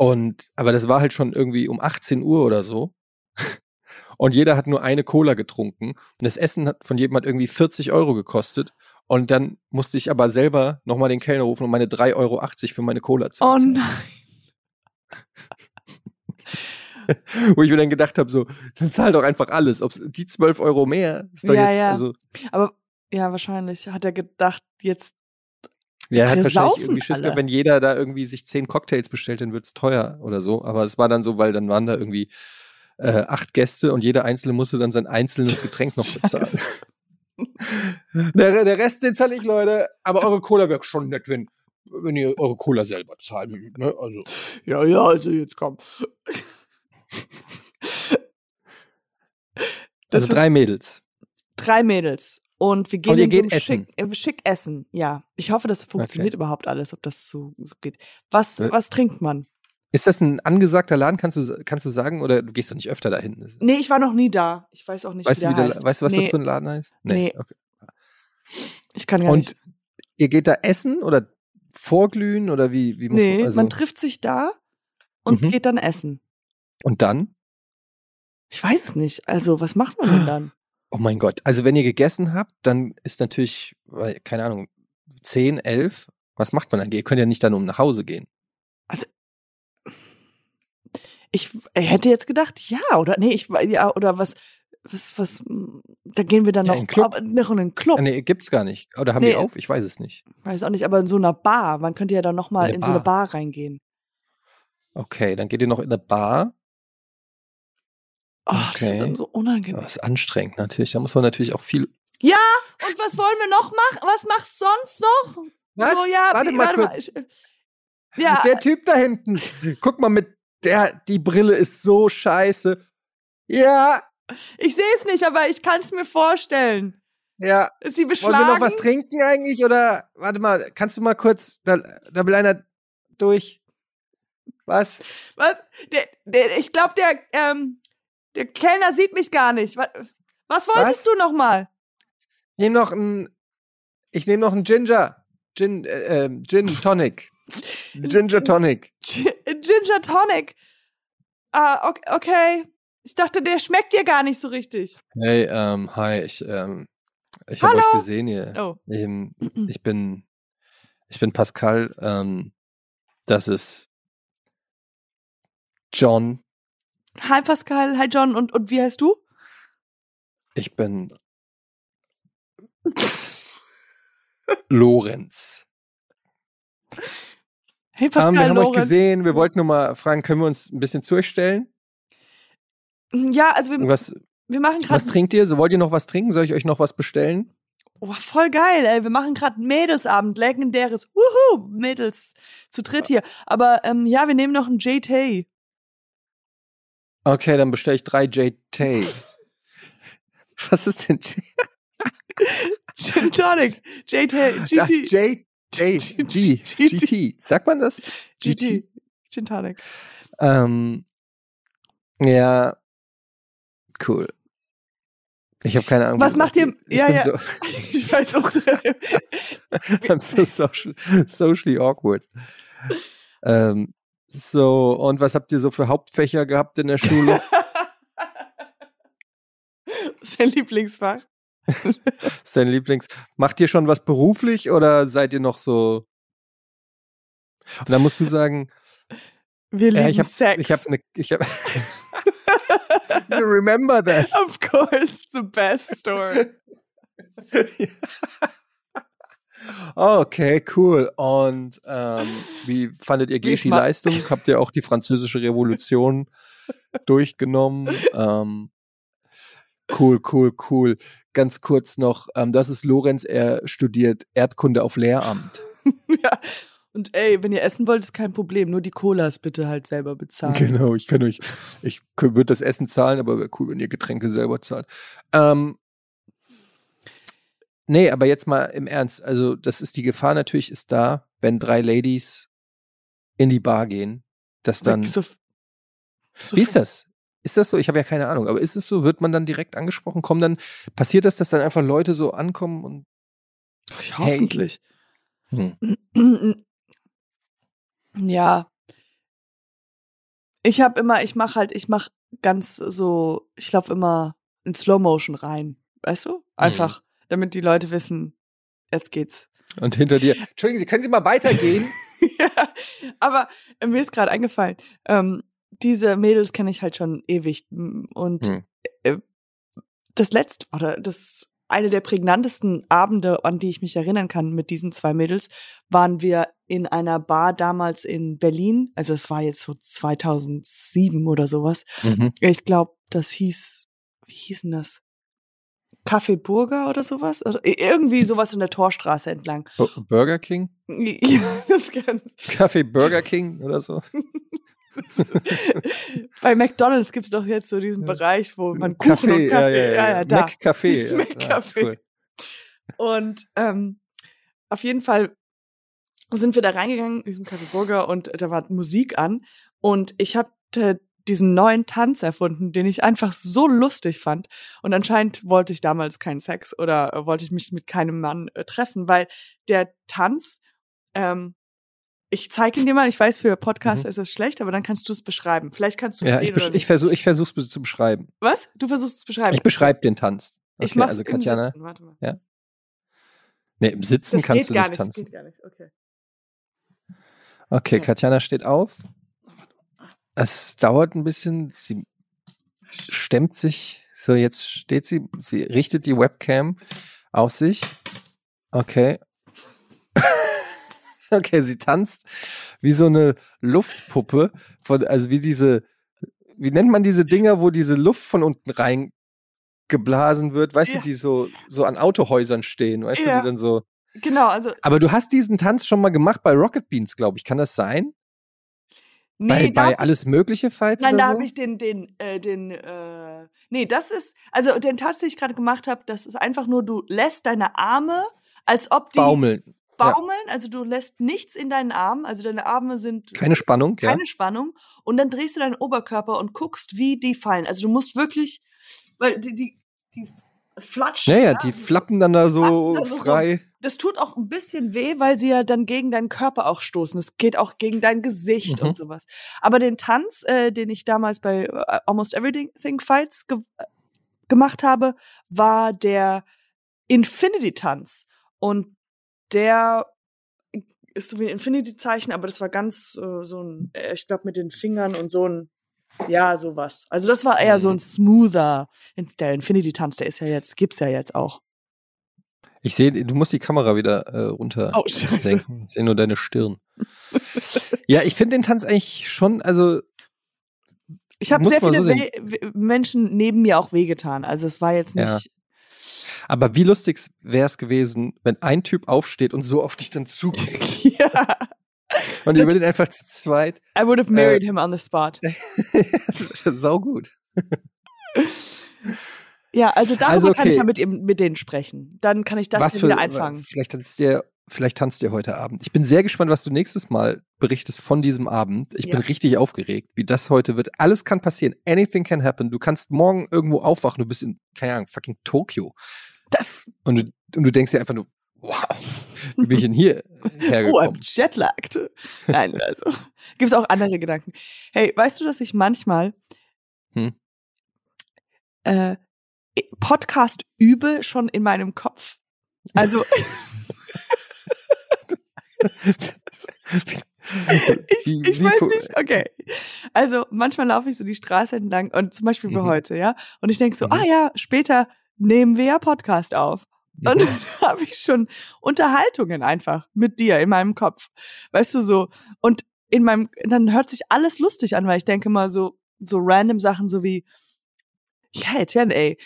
S1: Und, aber das war halt schon irgendwie um 18 Uhr oder so. Und jeder hat nur eine Cola getrunken. Und das Essen hat von jedem hat irgendwie 40 Euro gekostet. Und dann musste ich aber selber nochmal den Kellner rufen und meine 3,80 Euro für meine Cola zu
S2: Oh
S1: bezahlen.
S2: nein.
S1: Wo ich mir dann gedacht habe, so, dann zahl doch einfach alles. Ob's, die 12 Euro mehr ist doch
S2: Ja,
S1: jetzt,
S2: ja.
S1: also,
S2: Aber ja, wahrscheinlich hat er gedacht, jetzt
S1: ja, er hat wahrscheinlich irgendwie Schiss gehabt, wenn jeder da irgendwie sich 10 Cocktails bestellt, dann wird's teuer oder so. Aber es war dann so, weil dann waren da irgendwie äh, acht Gäste und jeder Einzelne musste dann sein einzelnes Getränk noch bezahlen. der, der Rest, den zahle ich, Leute. Aber eure Cola wäre schon nett, wenn, wenn ihr eure Cola selber zahlt. Ne? Also,
S2: Ja, ja, also jetzt komm. Das
S1: also drei Mädels.
S2: drei Mädels und wir gehen
S1: Und
S2: in so
S1: essen?
S2: Schick, äh, schick essen. Ja, ich hoffe, das funktioniert
S1: Okay.
S2: überhaupt alles, ob das so, so geht. Was
S1: Äh,
S2: was trinkt man?
S1: Ist das ein angesagter Laden, kannst du, kannst du sagen? Oder du gehst doch nicht öfter dahin?
S2: Nee, ich war noch nie da. Ich weiß auch nicht,
S1: Weißt
S2: wie
S1: du,
S2: der
S1: wie der,
S2: heißt.
S1: weißt du, was
S2: nee,
S1: das für ein Laden heißt?
S2: Nee.
S1: Okay.
S2: Ich kann gar
S1: Und
S2: nicht.
S1: ihr geht da essen oder vorglühen oder wie, wie muss
S2: Nee,
S1: man, also,
S2: man trifft sich da und
S1: Mhm.
S2: geht dann essen.
S1: und dann?
S2: Ich weiß es nicht. Also, was macht man denn dann?
S1: Oh mein Gott. Also wenn ihr gegessen habt, dann ist natürlich, keine Ahnung, 10, 11, was macht man dann? Ihr könnt ja nicht dann um nach Hause gehen.
S2: Ich hätte jetzt gedacht, ja, oder nee, ich ja, oder was was, was, da gehen wir dann
S1: Ja,
S2: noch,
S1: Club.
S2: aber noch in einen Club.
S1: Ah, nee, gibt's gar nicht. Oder haben
S2: Nee.
S1: die auf? Ich weiß es nicht.
S2: Weiß auch nicht, aber in so einer Bar. Man könnte ja dann noch mal
S1: In
S2: in, so eine.
S1: Bar
S2: reingehen.
S1: Okay, dann geht ihr noch in eine Bar.
S2: Oh, das ist
S1: Okay.
S2: dann so unangenehm.
S1: Das ist anstrengend natürlich. Da muss man natürlich auch viel.
S2: Und was wollen wir noch machen? Was machst du sonst noch? So, ja,
S1: warte
S2: wie-
S1: mal kurz.
S2: Ich, ja,
S1: Der Typ da hinten. Guck mal mit der, die Brille ist so scheiße. Ja,
S2: ich sehe es nicht, aber ich kann es mir vorstellen.
S1: ja.
S2: Ist sie
S1: Wollen
S2: beschlagen?
S1: wir noch was trinken eigentlich? Oder warte mal, kannst du mal kurz, da, da will einer durch. Was?
S2: Was? Der, der, ich glaube, der, ähm, der Kellner sieht mich gar nicht. Was, was wolltest
S1: Was?
S2: du noch mal?
S1: Ich nehme noch ein. Ich nehme noch ein Ginger. Gin, äh, ähm, Gin Tonic. Ginger Tonic.
S2: Gi- Ginger Tonic. Ah, ok- okay. Ich dachte, der schmeckt dir gar nicht so richtig.
S1: Hey, ähm, hi, ich, ähm, ich habe euch gesehen hier.
S2: Oh.
S1: Ähm, ich bin, ich bin Pascal. Ähm, das ist John.
S2: Hi Pascal, hi John. Und, und wie heißt du?
S1: Ich bin Lorenz.
S2: Hey
S1: Ähm,
S2: Pascal
S1: wir haben euch
S2: Lorenz.
S1: gesehen. Wir wollten nur mal fragen, können wir uns ein bisschen zurstellen?
S2: Ja, also wir,
S1: Was,
S2: wir machen
S1: was
S2: gerade.
S1: trinkt ihr? So wollt ihr noch was trinken? Soll ich euch noch was bestellen?
S2: Oh, voll geil, ey. Wir machen gerade Mädelsabend, legendäres. Wuhu, Mädels zu dritt hier. Aber ähm, ja, wir nehmen noch einen JT.
S1: Okay, dann bestelle ich drei JT. Was ist denn J?
S2: Gin Tonic. JT.
S1: Ach,
S2: GT.
S1: J, J, G, GT. Sagt man das?
S2: GT. Gin Tonic.
S1: Ähm, ja, cool. Ich habe keine Ahnung.
S2: Was macht ihr-
S1: Ich
S2: ja, ja.
S1: So,
S2: Ich weiß auch.
S1: I'm so social, socially awkward. Ähm, so, und was habt ihr so für Hauptfächer gehabt in der Schule?
S2: Dein Lieblingsfach.
S1: Dein Lieblings? Macht ihr schon was beruflich oder seid ihr noch so? Und dann musst du sagen,
S2: Wir lieben
S1: ja, ich habe
S2: Sex.
S1: ich habe eine ich habe You remember that?
S2: Of course, the best story.
S1: Okay, cool. Und ähm, wie fandet ihr Geschi Leistung? Habt ihr auch die französische Revolution durchgenommen? Ähm, cool, cool, cool. Ganz kurz noch, ähm, das ist Lorenz, er studiert Erdkunde auf Lehramt.
S2: ja. Und ey, wenn ihr essen wollt, ist kein Problem. Nur die Colas bitte halt selber bezahlen.
S1: Genau, ich kann euch, ich würde das Essen zahlen, aber wäre cool, wenn ihr Getränke selber zahlt. Ähm, nee, aber jetzt mal im Ernst. Also, das ist die Gefahr natürlich, ist da, wenn drei Ladies in die Bar gehen, dass dann.
S2: So, so
S1: Wie ist das? Ist das so? Ich habe ja keine Ahnung, aber ist es so? Wird man dann direkt angesprochen? Kommen dann, passiert das, dass dann einfach Leute so ankommen und.
S2: Ach,
S1: Hey.
S2: hoffentlich.
S1: Hm.
S2: Ja. Ich habe immer, ich mache halt, ich mache ganz so, ich laufe immer in Slow Motion rein, weißt du? Einfach, damit die Leute wissen, jetzt geht's.
S1: Und hinter dir. Entschuldigen Sie, können Sie mal weitergehen?
S2: ja, aber äh, mir ist gerade eingefallen, ähm, diese Mädels kenne ich halt schon ewig und
S1: Hm.
S2: äh, das letzte oder das eine der prägnantesten Abende, an die ich mich erinnern kann mit diesen zwei Mädels, waren wir in einer Bar damals in Berlin. Also es war jetzt so 2007 oder sowas.
S1: mhm.
S2: Ich glaube, das hieß, wie hieß denn das? Café Burger oder sowas? Oder irgendwie sowas in der Torstraße entlang.
S1: Bu- Burger King?
S2: Ja, das.
S1: Kaffee Burger King oder so?
S2: Bei McDonalds gibt's doch jetzt so diesen
S1: Ja.
S2: Bereich, wo man Kuchen
S1: Kaffee,
S2: und
S1: ja,
S2: Kaffee,
S1: ja, ja, ja.
S2: da.
S1: Mac Café. Ja.
S2: Mac
S1: Ja,
S2: Café.
S1: cool.
S2: Und ähm, auf jeden Fall sind wir da reingegangen in diesem Café Burger und da war Musik an und ich habe diesen neuen Tanz erfunden, den ich einfach so lustig fand. Und anscheinend wollte ich damals keinen Sex oder äh, wollte ich mich mit keinem Mann äh, treffen, weil der Tanz, ähm, ich zeige ihn dir mal, ich weiß, für Podcast
S1: Mhm.
S2: ist es schlecht, aber dann kannst du es beschreiben. Vielleicht kannst du es
S1: Ja, ich, ich versuche ich versuch's zu beschreiben.
S2: Was? Du versuchst es zu beschreiben.
S1: Ich beschreibe den Tanz. Okay,
S2: Ich mach's
S1: also Katjana.
S2: Sitzen. Warte mal.
S1: Nee, im Sitzen
S2: Das
S1: kannst du nicht
S2: nicht,
S1: tanzen.
S2: Okay.
S1: Okay,
S2: Okay.
S1: Katjana steht auf. Es dauert ein bisschen. Sie stemmt sich, So, jetzt steht sie, sie richtet die Webcam auf sich. Okay. okay, sie tanzt wie so eine Luftpuppe, von, also wie diese, wie nennt man diese Dinger, wo diese Luft von unten rein geblasen wird, weißt
S2: Ja.
S1: du, die so, so an Autohäusern stehen, weißt du,
S2: Ja.
S1: die dann so.
S2: Genau, also
S1: Aber du hast diesen Tanz schon mal gemacht bei Rocket Beans, glaube ich. Kann das sein? Bei
S2: nee,
S1: bei
S2: ich-
S1: alles mögliche Fights
S2: Nein, da
S1: so?
S2: habe ich den, den, äh, den, äh, nee, das ist, also den Tanz, den ich gerade gemacht habe, das ist einfach nur, du lässt deine Arme, als ob die
S1: Baumeln. ja.
S2: baumeln, also du lässt nichts in deinen Armen, also deine Arme sind
S1: Keine Spannung, ja.
S2: keine Spannung und dann drehst du deinen Oberkörper und guckst, wie die fallen. Also du musst wirklich, weil die, die, die flatschen.
S1: Naja,
S2: ja,
S1: die flappen dann da so
S2: da so-
S1: frei.
S2: Das tut auch ein bisschen weh, weil sie ja dann gegen deinen Körper auch stoßen. Es geht auch gegen dein Gesicht
S1: Mhm.
S2: und sowas. Aber den Tanz, äh, den ich damals bei äh, Almost Everything Fights ge äh, gemacht habe, war der Infinity-Tanz. Und der ist so wie ein Infinity-Zeichen, aber das war ganz äh, so ein, äh, ich glaube, mit den Fingern und so ein, ja, sowas. Also das war eher so ein smoother, der Infinity-Tanz, der ist ja jetzt, gibt's ja jetzt auch.
S1: Ich sehe, du musst die Kamera wieder äh, runter
S2: Oh,
S1: senken. Ich sehe nur deine Stirn. ja, ich finde den Tanz eigentlich schon, also
S2: Ich habe sehr viele
S1: so
S2: Menschen neben mir auch wehgetan. Also es war jetzt
S1: Ja.
S2: nicht.
S1: Aber wie lustig wäre es gewesen, wenn ein Typ aufsteht und so auf dich dann zuguckt.
S2: Ja.
S1: Und ihr würdet einfach zu zweit.
S2: I would have married him on the spot.
S1: Sau gut.
S2: Ja, also darüber
S1: Also,
S2: kann ich
S1: okay.
S2: ja mit, ihm, mit denen sprechen. Dann kann ich das
S1: für,
S2: wieder einfangen.
S1: Vielleicht tanzt der, vielleicht tanzt ihr heute Abend. Ich bin sehr gespannt, was du nächstes Mal berichtest von diesem Abend. Ich
S2: Ja.
S1: bin richtig aufgeregt, wie das heute wird. Alles kann passieren. Anything can happen. Du kannst morgen irgendwo aufwachen. Du bist in, keine Ahnung, fucking Tokio.
S2: Das,
S1: Und du, und du denkst dir einfach nur, wow, wie bin ich denn hier
S2: oh, I'm
S1: hergekommen?
S2: jetlagged. Nein, also. Gibt es auch andere Gedanken. Hey, weißt du, dass ich manchmal
S1: Hm?
S2: äh, Podcast übe schon in meinem Kopf? Also, ich, ich weiß nicht, okay. Also manchmal laufe ich so die Straße entlang und zum Beispiel wie
S1: Mhm.
S2: heute, ja. Und ich denke so,
S1: Mhm.
S2: ah ja, später nehmen wir ja Podcast auf. Und
S1: Mhm.
S2: dann habe ich schon Unterhaltungen einfach mit dir in meinem Kopf. Weißt du so? Und in meinem, dann hört sich alles lustig an, weil ich denke mal so, so random Sachen so wie, ja, Etienne, ey,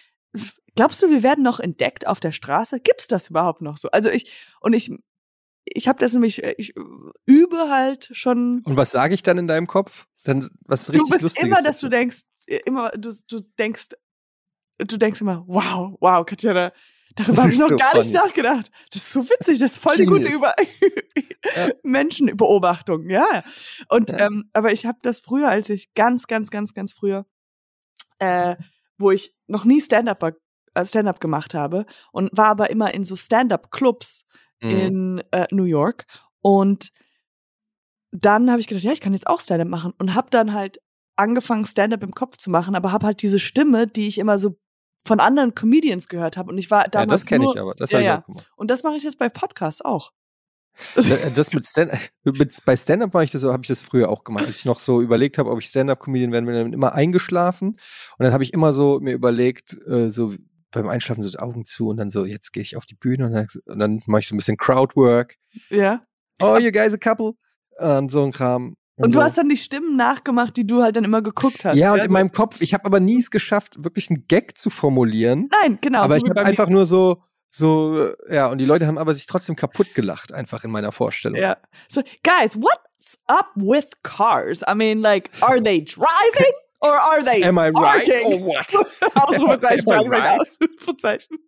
S2: glaubst du, wir werden noch entdeckt auf der Straße? Gibt's das überhaupt noch so? Also ich, und ich, ich habe das nämlich, äh, ich übe halt schon
S1: Und was sage ich dann in deinem Kopf? Dann was
S2: du
S1: richtig
S2: bist
S1: Lustiges.
S2: immer, dass du denkst, äh, immer, du, du denkst, du denkst immer, wow, wow, Katjana, darüber habe ich noch
S1: so
S2: gar nicht
S1: funny.
S2: nachgedacht. Das ist so witzig, das ist voll die gute. Über
S1: Ja.
S2: Menschenbeobachtung, ja. Und
S1: Ja.
S2: ähm, aber ich habe das früher, als ich ganz, ganz, ganz, ganz früher, äh, wo ich noch nie Stand-up äh, Stand-up gemacht habe und war aber immer in so Stand-up-Clubs
S1: Mhm.
S2: in äh, New York und dann habe ich gedacht, ja, ich kann jetzt auch Stand-up machen und habe dann halt angefangen Stand-up im Kopf zu machen, aber habe halt diese Stimme, die ich immer so von anderen Comedians gehört habe und ich war
S1: ja,
S2: damals
S1: das kenne ich aber. Das
S2: ja,
S1: habe ich
S2: ja.
S1: auch gemacht.
S2: und das mache ich jetzt bei Podcasts auch.
S1: Ne, Das mit Stand mit, bei Stand-up mache ich das so, habe ich das früher auch gemacht, als ich noch so überlegt habe, ob ich Stand-up-Comedian werden will, dann immer eingeschlafen und dann habe ich immer so mir überlegt, äh, so beim Einschlafen so die Augen zu und dann so, jetzt gehe ich auf die Bühne und dann, und dann mache ich so ein bisschen Crowdwork.
S2: Ja.
S1: Oh, you guys a couple? Und so ein Kram.
S2: Und
S1: so.
S2: du hast dann die Stimmen nachgemacht, die du halt dann immer geguckt hast.
S1: ja, und in
S2: so.
S1: meinem Kopf, ich habe aber nie es geschafft, wirklich einen Gag zu formulieren.
S2: Nein, genau.
S1: aber
S2: so
S1: ich habe einfach nur so, so, ja, und die Leute haben aber sich trotzdem kaputt gelacht, einfach in meiner Vorstellung.
S2: Ja. So, guys, what's up with cars? I mean, like, are they driving or are they
S1: Am I right
S2: parking?
S1: or what?
S2: Ausrufezeichen, Fragezeichen? Ausrufezeichen.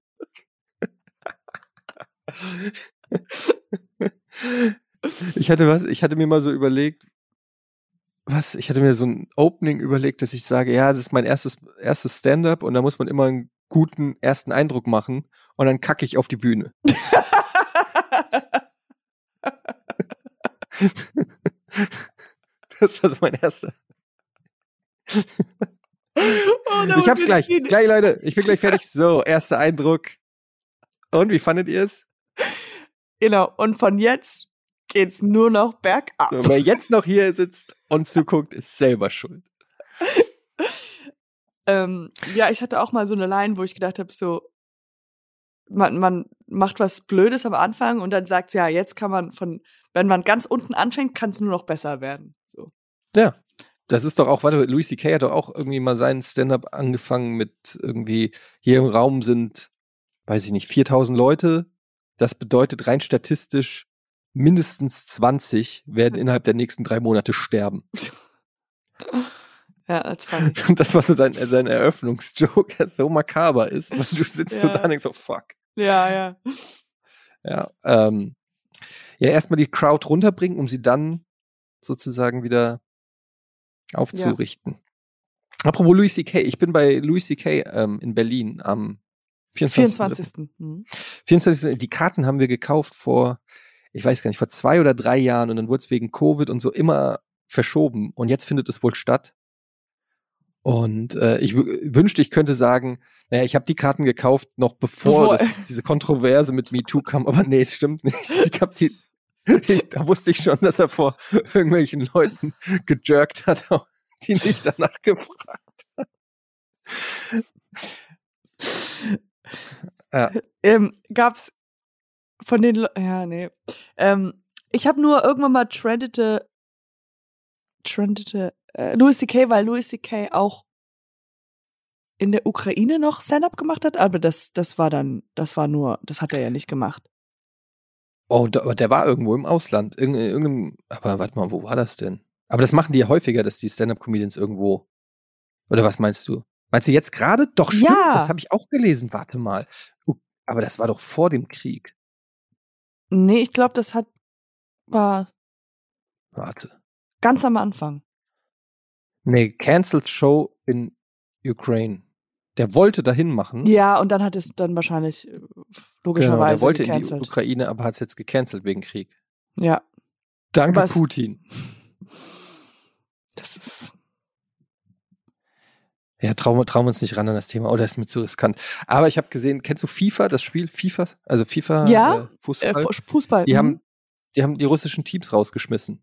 S1: Ich hatte was, ich hatte mir mal so überlegt, was, ich hatte mir so ein Opening überlegt, dass ich sage, ja, das ist mein erstes, erstes Stand-up und da muss man immer einen guten ersten Eindruck machen und dann kacke ich auf die Bühne. Das war so mein erster.
S2: Oh,
S1: Ich hab's gleich.
S2: viel-
S1: Gleich, Leute. Ich bin gleich fertig. So, erster Eindruck. Und wie fandet ihr es?
S2: Genau, und von jetzt geht's nur noch bergab.
S1: So, wer jetzt noch hier sitzt und zuguckt, ist selber schuld.
S2: Ähm, ja, ich hatte auch mal so eine Line, wo ich gedacht habe, so, man, man macht was Blödes am Anfang und dann sagt ja, jetzt kann man von, wenn man ganz unten anfängt, kann es nur noch besser werden. So.
S1: Ja. Das ist doch auch, warte, Louis C.K. hat doch auch irgendwie mal seinen Stand-up angefangen mit irgendwie, hier im Raum sind, weiß ich nicht, 4000 Leute. Das bedeutet rein statistisch, mindestens 20 werden innerhalb der nächsten drei Monate sterben.
S2: Ja, ich.
S1: Und das war so sein, sein Eröffnungsjoke, der so makaber ist. Und du sitzt so
S2: Ja.
S1: da und denkst so, fuck.
S2: Ja, ja.
S1: Ja, ähm, ja, erstmal die Crowd runterbringen, um sie dann sozusagen wieder aufzurichten. Apropos Louis C.K., ich bin bei Louis C.K. Ähm, in Berlin am 24.
S2: 24. Mhm.
S1: 24. Die Karten haben wir gekauft vor, ich weiß gar nicht, vor zwei oder drei Jahren und dann wurde es wegen Covid und so immer verschoben und jetzt findet es wohl statt. Und äh, ich wünschte, ich könnte sagen, naja, ich habe die Karten gekauft, noch bevor
S2: Bevor-
S1: das, diese Kontroverse mit MeToo kam, aber nee, es stimmt nicht. Ich habe die, ich, da wusste ich schon, dass er vor irgendwelchen Leuten gejerkt hat, die nicht danach gefragt hat. Ja.
S2: Ähm, gab's von den, Le ja, nee. Ähm, ich habe nur irgendwann mal trendete, trendete, äh, Louis C.K., weil Louis C.K. auch in der Ukraine noch Stand-up gemacht hat, aber das, das war dann, das war nur, das hat er ja nicht gemacht.
S1: Oh, da, aber der war irgendwo im Ausland. Irgend, irgendeinem, aber warte mal, wo war das denn? Aber das machen die ja häufiger, dass die Stand-Up-Comedians irgendwo. Oder was meinst du? Meinst du jetzt gerade? Doch, stimmt,
S2: Ja.
S1: das habe ich auch gelesen. Warte mal. Aber das war doch vor dem Krieg.
S2: Nee, ich glaube, das hat, war
S1: Warte.
S2: ganz am Anfang.
S1: Nee, Cancelled Show in Ukraine. Der wollte dahin machen.
S2: Ja, und dann hat es dann wahrscheinlich äh,
S1: genau,
S2: logischerweise
S1: der wollte in die
S2: gecancelt.
S1: Ukraine, aber hat es jetzt gecancelt wegen Krieg.
S2: Ja,
S1: Danke,
S2: es-
S1: Putin.
S2: das ist,
S1: Ja, trauen wir, trauen wir uns nicht ran an das Thema. Oh, das ist mir zu riskant. Aber ich habe gesehen, kennst du FIFA, das Spiel FIFA? Also FIFA
S2: Ja,
S1: äh, Fußball?
S2: äh, Fußball.
S1: Die
S2: mhm.
S1: haben, die haben die russischen Teams rausgeschmissen.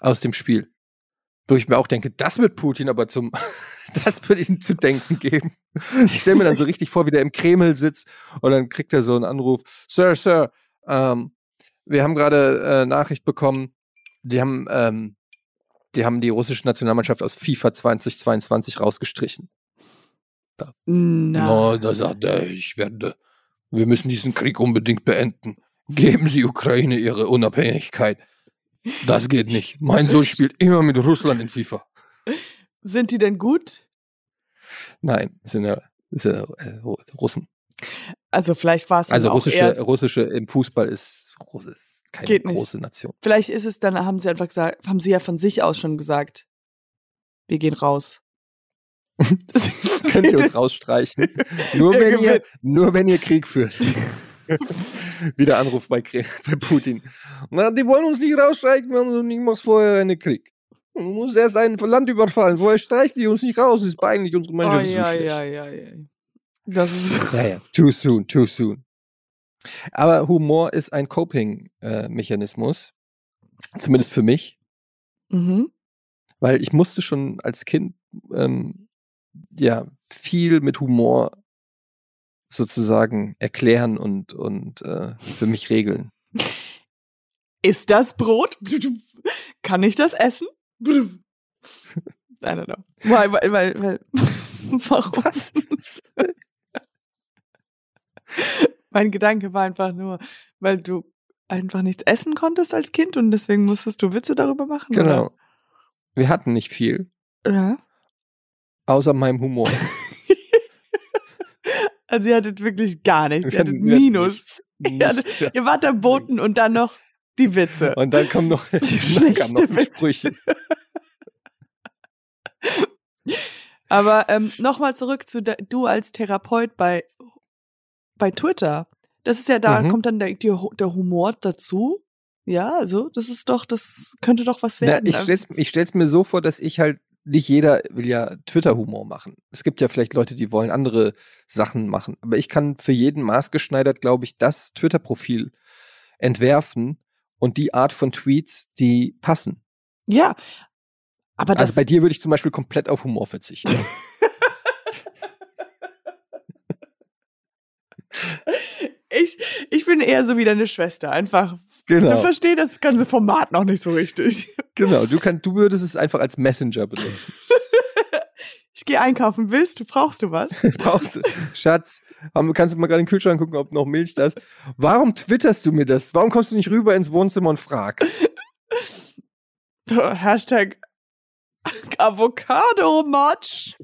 S1: Aus dem Spiel. Wo ich mir auch denke, das wird Putin aber zum, das wird ihm zu denken geben. Ich stelle mir dann so richtig vor, wie der im Kreml sitzt und dann kriegt er so einen Anruf. Sir, Sir, ähm, wir haben gerade äh, Nachricht bekommen, die haben, ähm, die haben die russische Nationalmannschaft aus FIFA 2022 rausgestrichen.
S2: Na,
S1: No, da sagt er, ich werde, wir müssen diesen Krieg unbedingt beenden. Geben Sie Ukraine ihre Unabhängigkeit. Das geht nicht. Mein Sohn spielt immer mit Russland in FIFA.
S2: sind die denn gut?
S1: Nein, sind ja, sind ja äh, Russen.
S2: Also vielleicht war es
S1: Also
S2: auch
S1: russische,
S2: so-
S1: russische im Fußball ist, ist keine
S2: Geht nicht.
S1: große Nation.
S2: vielleicht ist es dann, haben sie einfach gesagt, haben sie ja von sich aus schon gesagt, wir gehen raus.
S1: Könnt ihr uns rausstreichen? Nur wenn ihr, nur wenn ihr Krieg führt. Wieder Anruf bei, bei Putin. Na, die wollen uns nicht rausstreichen, wir haben nicht machst vorher einen Krieg. Man muss erst ein Land überfallen, vorher streichen die uns nicht raus, das ist peinlich, unsere
S2: Oh,
S1: Mannschaft ist so
S2: ja, ja, ja, ja. Das ist,
S1: Ja, ja. Too soon, too soon. Aber Humor ist ein Coping-Mechanismus. Zumindest für mich.
S2: mhm.
S1: Weil ich musste schon als Kind ähm, ja viel mit Humor sozusagen erklären und, und äh, für mich regeln.
S2: Ist das Brot? Kann ich das essen? I don't know. Weil, weil, weil, warum? mein Gedanke war einfach nur, weil du einfach nichts essen konntest als Kind und deswegen musstest du Witze darüber machen.
S1: Genau. Wir hatten nicht viel,
S2: Oder? Ja.
S1: außer meinem Humor.
S2: Also ihr hattet wirklich gar nichts. Ihr hattet Minus.
S1: nichts.
S2: Nichts. Ihr wart am Boten und dann noch die Witze.
S1: Und dann kommen noch, dann kamen noch. Sprüche.
S2: Aber ähm, nochmal zurück zu du als Therapeut bei, bei Twitter. Das ist ja, da
S1: Mhm.
S2: kommt dann der, die, der Humor dazu. Ja, also, das ist doch, das könnte doch was
S1: Na,
S2: werden.
S1: ich stell's, ich stell's mir so vor, dass ich halt, nicht jeder will ja Twitter-Humor machen. Es gibt ja vielleicht Leute, die wollen andere Sachen machen. Aber ich kann für jeden maßgeschneidert, glaube ich, das Twitter-Profil entwerfen und die Art von Tweets, die passen.
S2: Ja, aber also das.
S1: Also bei dir würde ich zum Beispiel komplett auf Humor verzichten.
S2: ich, ich bin eher so wie deine Schwester, einfach
S1: Genau.
S2: Du verstehst das ganze Format noch nicht so richtig.
S1: Genau, du, kann, du würdest es einfach als Messenger benutzen.
S2: Ich gehe einkaufen. Willst du? Brauchst du was?
S1: Brauchst du, Schatz, kannst du mal gerade in den Kühlschrank gucken, ob noch Milch da ist? Warum twitterst du mir das? Warum kommst du nicht rüber ins Wohnzimmer und fragst?
S2: Hashtag Avocado Match.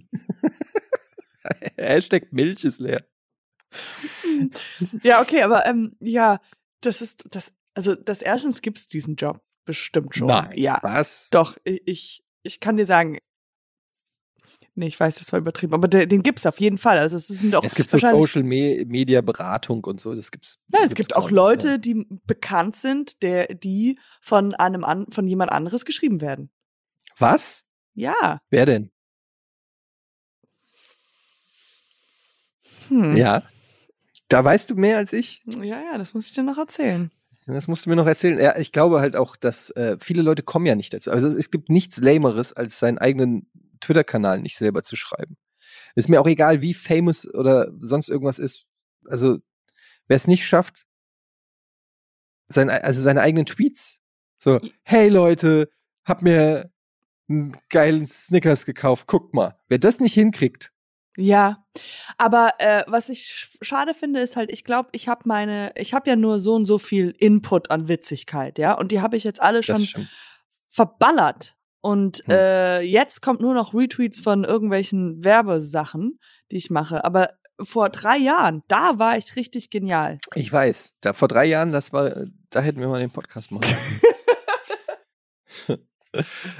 S1: Hashtag Milch ist leer.
S2: Ja, okay, aber ähm, ja, das ist das. Also, das erstens gibt's diesen Job bestimmt schon.
S1: Nein.
S2: Ja,
S1: Was?
S2: doch. Ich, ich, kann dir sagen. Nee, ich weiß, das war übertrieben, aber den, den gibt's auf jeden Fall. Also es sind auch
S1: Es gibt so Social Me Media Beratung und so, das gibt's.
S2: Nein, es gibt auch Leute,
S1: ja.
S2: die bekannt sind, der, die von einem an, von jemand anderes geschrieben werden.
S1: Was?
S2: Ja.
S1: Wer denn?
S2: Hm.
S1: Ja. Da weißt du mehr als ich.
S2: Ja, ja, das muss ich dir noch erzählen.
S1: Das musst du mir noch erzählen. Ja, ich glaube halt auch, dass äh, viele Leute kommen ja nicht dazu. Also es, es gibt nichts Lameres, als seinen eigenen Twitter-Kanal nicht selber zu schreiben. Ist mir auch egal, wie famous oder sonst irgendwas ist. Also, wer es nicht schafft, sein, also seine eigenen Tweets. So, hey Leute, hab mir einen geilen Snickers gekauft, guckt mal. Wer das nicht hinkriegt,
S2: Ja, aber äh, was ich sch- schade finde, ist halt, ich glaube, ich habe meine, ich habe ja nur so und so viel Input an Witzigkeit, ja, und die habe ich jetzt alle schon verballert. Und
S1: Hm.
S2: äh, jetzt kommt nur noch Retweets von irgendwelchen Werbesachen, die ich mache. Aber vor drei Jahren, da war ich richtig genial.
S1: Ich weiß, da vor drei Jahren, das war, da hätten wir mal den Podcast machen.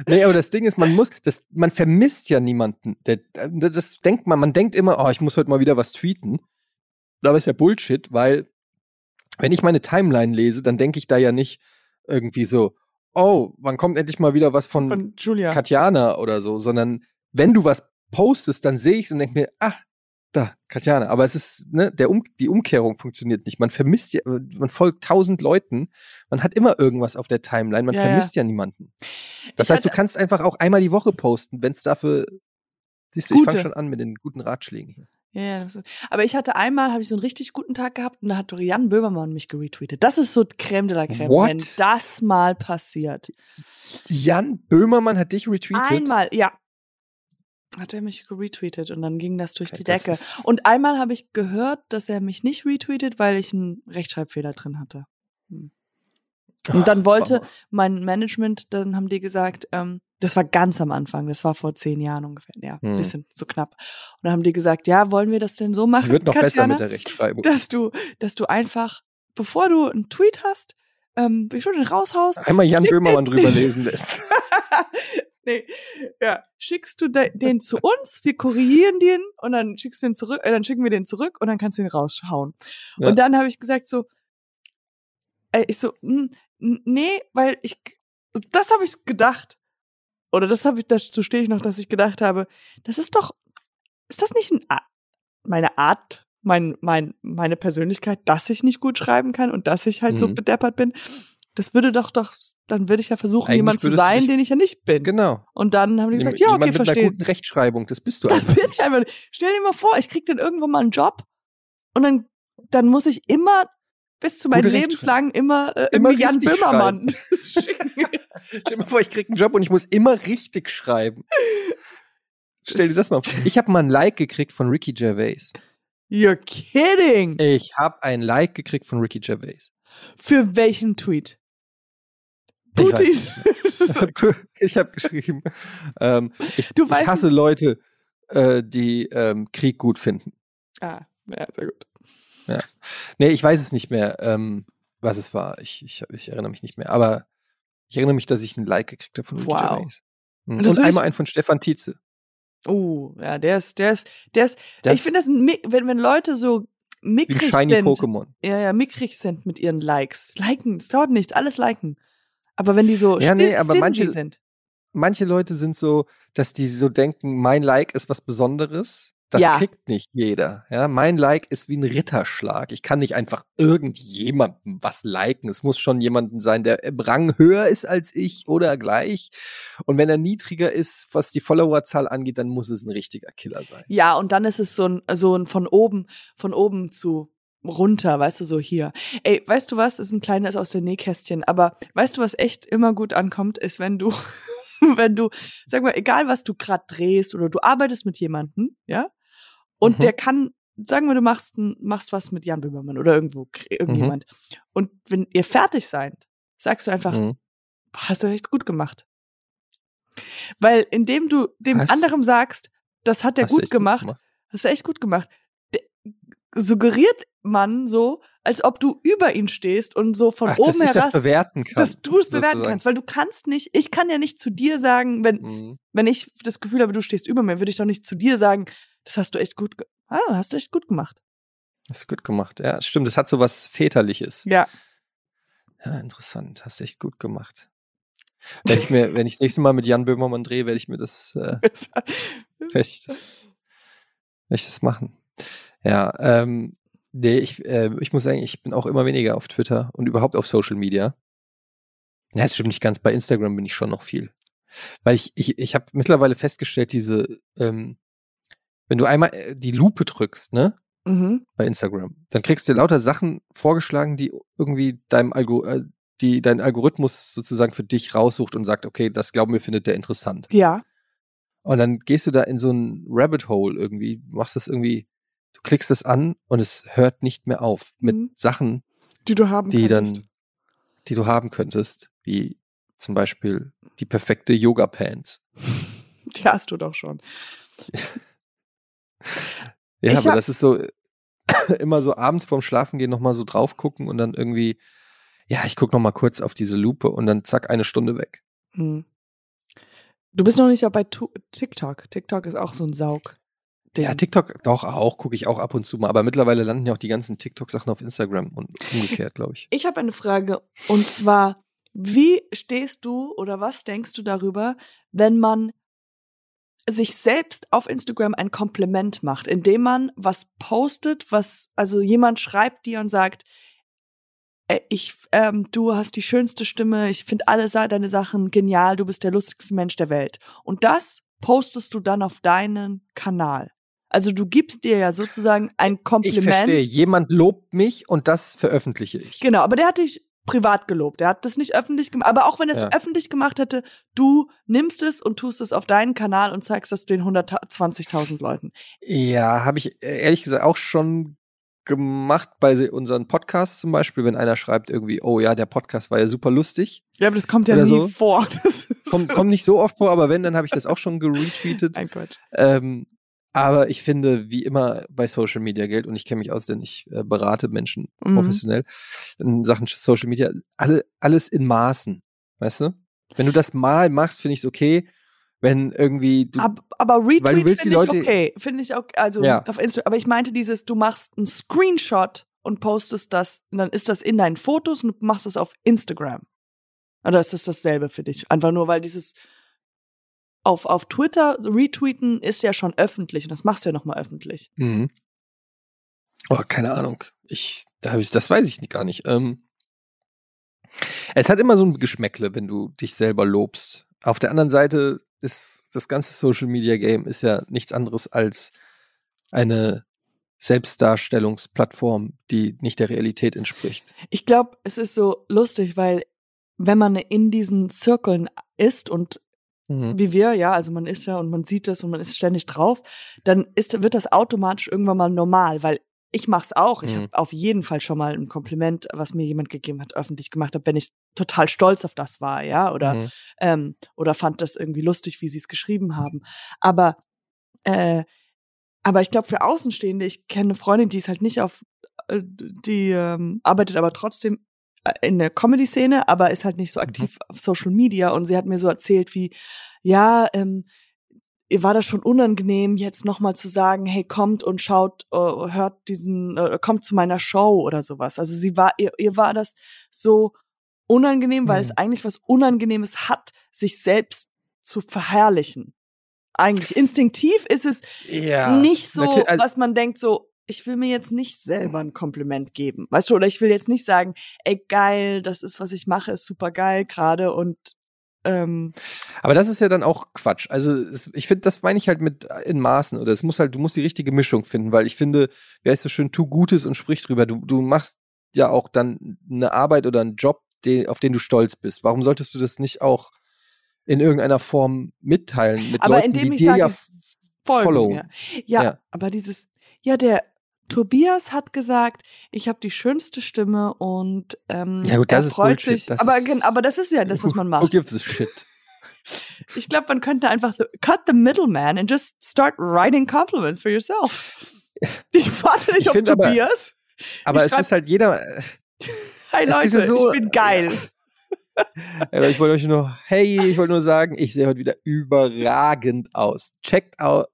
S1: nee, aber das Ding ist, man muss, das, man vermisst ja niemanden. Der, das, das denkt man, man denkt immer, oh, ich muss heute mal wieder was tweeten. Aber ist ja Bullshit, weil wenn ich meine Timeline lese, dann denke ich da ja nicht irgendwie so, oh, wann kommt endlich mal wieder was von,
S2: Von Julia.
S1: Katjana oder so, sondern wenn du was postest, dann sehe ich es und denke mir, ach, da, Katjana. Aber es ist, ne, der um, die Umkehrung funktioniert nicht. Man vermisst ja, man folgt tausend Leuten, man hat immer irgendwas auf der Timeline, man
S2: Ja,
S1: vermisst ja, niemanden. Das
S2: Ich
S1: heißt, du kannst einfach auch einmal die Woche posten, wenn es dafür. Siehst du, ich
S2: Gute.
S1: fange schon an mit den guten Ratschlägen hier.
S2: Ja, ja, aber ich hatte einmal, habe ich so einen richtig guten Tag gehabt und da hat Jan Böhmermann mich geretweetet. Das ist so Crème de la Crème,
S1: What?
S2: wenn das mal passiert.
S1: Jan Böhmermann hat dich retweetet.
S2: Einmal, ja. Hat er mich retweetet und dann ging das durch die
S1: das
S2: Decke. Und einmal habe ich gehört, dass er mich nicht retweetet, weil ich einen Rechtschreibfehler drin hatte. Hm. Und dann wollte
S1: Oh.
S2: mein Management, dann haben die gesagt, ähm, das war ganz am Anfang, das war vor zehn Jahren ungefähr, ja, ein
S1: Hm.
S2: bisschen so knapp. Und dann haben die gesagt, ja, wollen wir das denn so machen?
S1: Sie wird noch besser
S2: Katjana?
S1: mit der Rechtschreibung.
S2: dass du, dass du einfach, bevor du einen Tweet hast, ähm, bevor du den raushaust,
S1: Einmal Jan Böhmermann drüber lesen lässt.
S2: nee, ja, schickst du de den zu uns, wir korrigieren den und dann schickst du den zurück, äh, dann schicken wir den zurück und dann kannst du ihn raushauen.
S1: Ja.
S2: Und dann habe ich gesagt so, äh, ich so, hm, n- nee, weil ich, das habe ich gedacht. Oder das habe ich, dazu stehe ich noch, dass ich gedacht habe, das ist doch, ist das nicht ein, meine Art, mein, mein, meine Persönlichkeit, dass ich nicht gut schreiben kann und dass ich halt so
S1: Mhm.
S2: bedeppert bin? Das würde doch doch, dann würde ich ja versuchen,
S1: Eigentlich
S2: jemand zu sein,
S1: dich-
S2: den ich ja nicht bin.
S1: Genau.
S2: Und dann haben die gesagt, ja, okay,
S1: mit einer
S2: verstehe.
S1: guten Rechtschreibung, das bist du
S2: Das
S1: einfach.
S2: bin ich einfach. Stell dir mal vor, ich krieg dann irgendwann mal einen Job und dann, dann muss ich immer bis zu meinem Lebenslang immer, äh,
S1: Immer
S2: Jan Böhmermann.
S1: Stell dir mal vor, ich krieg einen Job und ich muss immer richtig schreiben. Stell dir das mal vor. Ich habe mal ein Like gekriegt von Ricky Gervais.
S2: You're kidding.
S1: Ich habe ein Like gekriegt von Ricky Gervais.
S2: Für welchen Tweet?
S1: Ich
S2: Putin.
S1: nicht ich habe geschrieben, ähm, ich, ich hasse Leute, äh, die ähm, Krieg gut finden.
S2: ah, ja, sehr gut.
S1: Nee, ich weiß es nicht mehr, ähm, was es war. Ich, ich, ich erinnere mich nicht mehr. Aber ich erinnere mich, dass ich ein Like gekriegt habe von Ricky
S2: Wow.
S1: Mhm.
S2: Und
S1: Und
S2: ich-
S1: einmal einen von Stefan Tietze.
S2: Oh, ja, der ist, der ist, der ist,
S1: Das
S2: ich finde das, wenn, wenn Leute so mickrig
S1: shiny
S2: sind,
S1: Pokémon.
S2: ja, ja, mickrig sind mit ihren Likes. Liken, es dauert nichts, alles liken. Aber wenn die so
S1: Ja, nee, aber manche-
S2: sind.
S1: manche Leute sind so, dass die so denken, mein Like ist was Besonderes. Das
S2: Ja.
S1: kriegt nicht jeder. Ja, mein Like ist wie ein Ritterschlag. Ich kann nicht einfach irgendjemandem was liken. Es muss schon jemanden sein, der im Rang höher ist als ich oder gleich. Und wenn er niedriger ist, was die Followerzahl angeht, dann muss es ein richtiger Killer sein.
S2: Ja, und dann ist es so ein, so ein von oben, von oben zu runter, weißt du, so hier. Ey, weißt du was, ist ein kleines aus dem Nähkästchen, aber weißt du, was echt immer gut ankommt, ist, wenn du, wenn du, sag mal, egal was du gerade drehst oder du arbeitest mit jemandem, ja, und
S1: Mhm.
S2: der kann, sagen wir, du machst, machst was mit Jan Böhmermann oder irgendwo, irgendjemand. Und wenn ihr fertig seid, sagst du einfach,
S1: Mhm.
S2: hast du echt gut gemacht. Weil indem du dem
S1: Was?
S2: anderen sagst, das hat er gut
S1: echt
S2: gemacht, hast du echt gut gemacht, suggeriert man so, als ob du über ihn stehst und so von
S1: Ach,
S2: oben
S1: dass ich das bewerten kann.
S2: dass du es bewerten
S1: sozusagen.
S2: kannst, weil du kannst nicht, ich kann ja nicht zu dir sagen, wenn,
S1: Mhm.
S2: wenn ich das Gefühl habe, du stehst über mir, würde ich doch nicht zu dir sagen, das hast du echt gut, ah, hast du echt gut gemacht.
S1: Das ist gut gemacht. Ja, stimmt. Das hat so was Väterliches.
S2: Ja.
S1: Ja, interessant. Hast echt gut gemacht. Wenn ich mir, wenn ich das nächste Mal mit Jan Böhmermann drehe, werde ich mir das, äh, werde ich das, werde ich das machen. Ja, ähm, nee, ich, äh, ich muss sagen, ich bin auch immer weniger auf Twitter und überhaupt auf Social Media. Ja, das stimmt nicht ganz. Bei Instagram bin ich schon noch viel. Weil ich, ich, ich habe mittlerweile festgestellt, diese, ähm, wenn du einmal äh, die Lupe drückst, ne,
S2: Mhm.
S1: bei Instagram, dann kriegst du lauter Sachen vorgeschlagen, die irgendwie deinem Algo, äh, die dein Algorithmus sozusagen für dich raussucht und sagt, okay, das glauben wir, findet der interessant.
S2: Ja.
S1: Und dann gehst du da in so ein Rabbit Hole irgendwie, machst das irgendwie, du klickst es an und es hört nicht mehr auf mit
S2: Mhm.
S1: Sachen,
S2: Die du haben
S1: die
S2: könntest.
S1: dann, die du haben könntest, wie zum Beispiel die perfekte Yoga Pants.
S2: Die hast du doch schon.
S1: Ja,
S2: Ich
S1: aber das ist so immer so abends vorm Schlafengehen nochmal so drauf gucken und dann irgendwie, ja, ich guck noch mal kurz auf diese Lupe und dann zack, eine Stunde weg.
S2: Hm. Du bist noch nicht bei TikTok. TikTok ist auch so ein Saug.
S1: Ja, TikTok doch auch, gucke ich auch ab und zu mal, aber mittlerweile landen ja auch die ganzen TikTok-Sachen auf Instagram und umgekehrt, glaube ich.
S2: Ich habe eine Frage und zwar, wie stehst du oder was denkst du darüber, wenn man sich selbst auf Instagram ein Kompliment macht, indem man was postet, was also jemand schreibt dir und sagt, äh, ich, ähm, du hast die schönste Stimme, ich finde alle deine Sachen genial, du bist der lustigste Mensch der Welt. Und das postest du dann auf deinen Kanal. Also du gibst dir ja sozusagen ein
S1: Ich
S2: Kompliment.
S1: verstehe, jemand lobt mich und das veröffentliche ich.
S2: Genau, aber der hat dich privat gelobt. Der hat das nicht öffentlich gemacht. Aber auch wenn er es
S1: Ja.
S2: öffentlich gemacht hätte, du nimmst es und tust es auf deinen Kanal und zeigst das den 120.000 Leuten.
S1: Ja, habe ich äh, ehrlich gesagt auch schon gemacht bei se- unseren Podcasts zum Beispiel, wenn einer schreibt irgendwie, oh ja, der Podcast war ja super lustig.
S2: Ja, aber das kommt ja nie
S1: so.
S2: vor.
S1: Kommt, kommt nicht so oft vor, aber wenn, dann habe ich das auch schon geretweetet.
S2: Ein Quatsch.
S1: Ähm, aber ich finde, wie immer bei Social Media gilt, und ich kenne mich aus, denn ich äh, berate Menschen
S2: Mhm.
S1: professionell in Sachen Social Media, alle, alles in Maßen. Weißt du? Wenn du das mal machst, finde ich es okay. Wenn irgendwie du.
S2: Ab, aber
S1: du
S2: Retweet finde ich
S1: Leute-
S2: okay. Finde ich auch, also
S1: Ja.
S2: auf Instagram. Aber ich meinte dieses, du machst einen Screenshot und postest das, und dann ist das in deinen Fotos und du machst das auf Instagram. Oder ist das dasselbe für dich? Einfach nur, weil dieses auf, auf Twitter retweeten ist ja schon öffentlich und das machst du ja nochmal öffentlich.
S1: Mhm. Oh, keine Ahnung. Ich, da hab ich, das weiß ich gar nicht. Ähm, es hat immer so ein Geschmäckle, wenn du dich selber lobst. Auf der anderen Seite ist das ganze Social Media Game ist ja nichts anderes als eine Selbstdarstellungsplattform, die nicht der Realität entspricht.
S2: Ich glaube, es ist so lustig, weil wenn man in diesen Zirkeln ist und
S1: Mhm.
S2: wie wir, ja, also man ist ja und man sieht das und man ist ständig drauf, dann ist, wird das automatisch irgendwann mal normal, weil ich mach's auch. Ich
S1: Mhm.
S2: habe auf jeden Fall schon mal ein Kompliment, was mir jemand gegeben hat, öffentlich gemacht habe, wenn ich total stolz auf das war, ja, oder
S1: Mhm.
S2: ähm, oder fand das irgendwie lustig, wie sie es geschrieben haben. Aber äh, aber ich glaube für Außenstehende, ich kenne eine Freundin, die ist halt nicht auf, äh, die ähm, arbeitet aber trotzdem in der Comedy-Szene, aber ist halt nicht so aktiv auf Social Media und sie hat mir so erzählt wie, ja, ähm, ihr war das schon unangenehm, jetzt nochmal zu sagen, hey, kommt und schaut, äh, hört diesen, äh, kommt zu meiner Show oder sowas. Also sie war, ihr, ihr war das so unangenehm, weil
S1: Mhm.
S2: es eigentlich was Unangenehmes hat, sich selbst zu verherrlichen. Eigentlich instinktiv ist es
S1: Ja.
S2: nicht so,
S1: also-
S2: was man denkt, so, ich will mir jetzt nicht selber ein Kompliment geben. Weißt du, oder ich will jetzt nicht sagen, ey, geil, das ist, was ich mache, ist super geil gerade und ähm,
S1: Aber das ist ja dann auch Quatsch. Also es, ich finde, das meine ich halt mit in Maßen. Oder es muss halt, du musst die richtige Mischung finden, weil ich finde, wer ist so schön, tu Gutes und sprich drüber. Du, du machst ja auch dann eine Arbeit oder einen Job, den, auf den du stolz bist. Warum solltest du das nicht auch in irgendeiner Form mitteilen mit
S2: aber
S1: Leuten,
S2: indem
S1: die
S2: ich
S1: dir
S2: sage,
S1: ja
S2: folgen,
S1: follow?
S2: Ja. Ja,
S1: Ja.
S2: aber dieses, ja, der Tobias hat gesagt, ich habe die schönste Stimme und ähm,
S1: Ja, gut,
S2: er
S1: das ist
S2: freut
S1: Bullshit.
S2: sich.
S1: Das
S2: aber,
S1: ist-
S2: aber das ist ja das, was man
S1: Who
S2: macht.
S1: gives a shit?
S2: Ich glaube, man könnte einfach the, cut the middleman and just start writing compliments for yourself. Ich warte nicht
S1: Ich
S2: auf
S1: aber-
S2: Tobias.
S1: Aber
S2: Ich
S1: es ist halt jeder. Gibt
S2: Leute,
S1: ja so-
S2: ich bin geil.
S1: Aber ich wollte euch nur, hey, ich wollte nur sagen, ich sehe heute wieder überragend aus. Checkt aus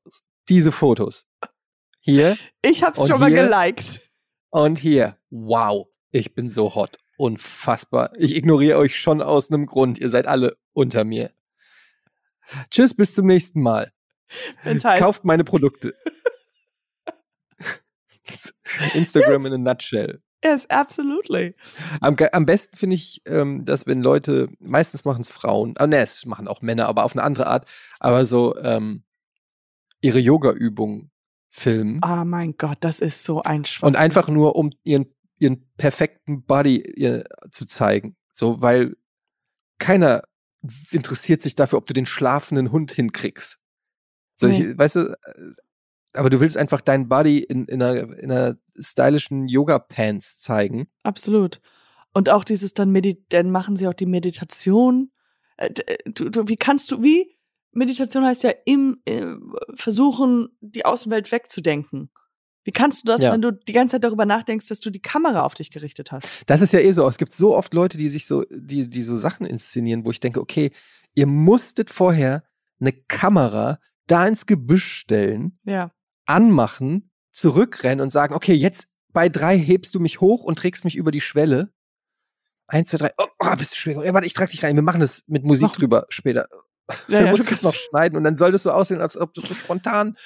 S1: diese Fotos. Hier
S2: Ich hab's schon mal
S1: hier-
S2: geliked.
S1: und hier. Wow, ich bin so hot. Unfassbar. Ich ignoriere euch schon aus einem Grund. Ihr seid alle unter mir. Tschüss, bis zum nächsten Mal.
S2: Wenn's heißt,
S1: Kauft meine Produkte. Instagram in a nutshell.
S2: yes, absolutely.
S1: Am, am besten finde ich, ähm, dass wenn Leute, meistens machen es Frauen, ah, ne, es machen auch Männer, aber auf eine andere Art, aber so ähm, ihre Yoga-Übungen filmen
S2: Oh mein Gott, das ist so ein Schwachsinn.
S1: und einfach nur, um ihren, ihren perfekten Body ihr, zu zeigen. So, weil keiner interessiert sich dafür, ob du den schlafenden Hund hinkriegst. So,
S2: Nee.
S1: ich, weißt du, äh, aber du willst einfach deinen Body in, in, einer, in einer stylischen Yoga-Pants zeigen.
S2: Absolut. Und auch dieses dann, Medi dann machen sie auch die Meditation. Äh, äh, Du, du, wie kannst du, wie? Meditation heißt ja im äh, versuchen, die Außenwelt wegzudenken. Wie kannst du das,
S1: Ja.
S2: wenn du die ganze Zeit darüber nachdenkst, dass du die Kamera auf dich gerichtet hast?
S1: Das ist ja eh so. Es gibt so oft Leute, die sich so, die, die so Sachen inszenieren, wo ich denke, okay, ihr musstet vorher eine Kamera da ins Gebüsch stellen,
S2: Ja.
S1: anmachen, zurückrennen und sagen, okay, jetzt bei drei hebst du mich hoch und trägst mich über die Schwelle. Eins, zwei, drei. Oh, oh bist du schwer. Ja, warte, ich trag dich rein. Wir machen das mit Musik
S2: Mach-
S1: drüber später.
S2: Ja,
S1: du
S2: ja,
S1: musst
S2: du
S1: es noch schneiden und dann soll das so aussehen, als ob du so spontan,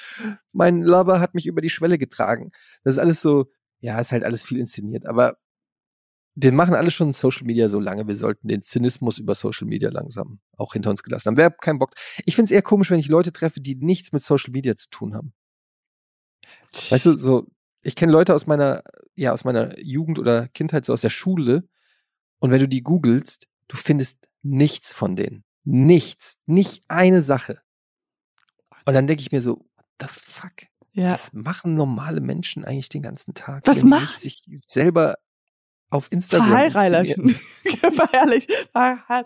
S1: mein Lover hat mich über die Schwelle getragen. Das ist alles so, ja, ist halt alles viel inszeniert, aber wir machen alle schon Social Media so lange, wir sollten den Zynismus über Social Media langsam auch hinter uns gelassen haben. Wer hat keinen Bock? Ich finde es eher komisch, wenn ich Leute treffe, die nichts mit Social Media zu tun haben. Weißt du, so, ich kenne Leute aus meiner, ja, aus meiner Jugend oder Kindheit, so aus der Schule. Und wenn du die googelst, du findest nichts von denen. Nichts. Nicht eine Sache. Und dann denke ich mir so, what the fuck?
S2: Ja.
S1: Was machen normale Menschen eigentlich den ganzen Tag?
S2: Was
S1: nicht sich selber auf Instagram
S2: Verheiraten. Verherrlich. Verheir-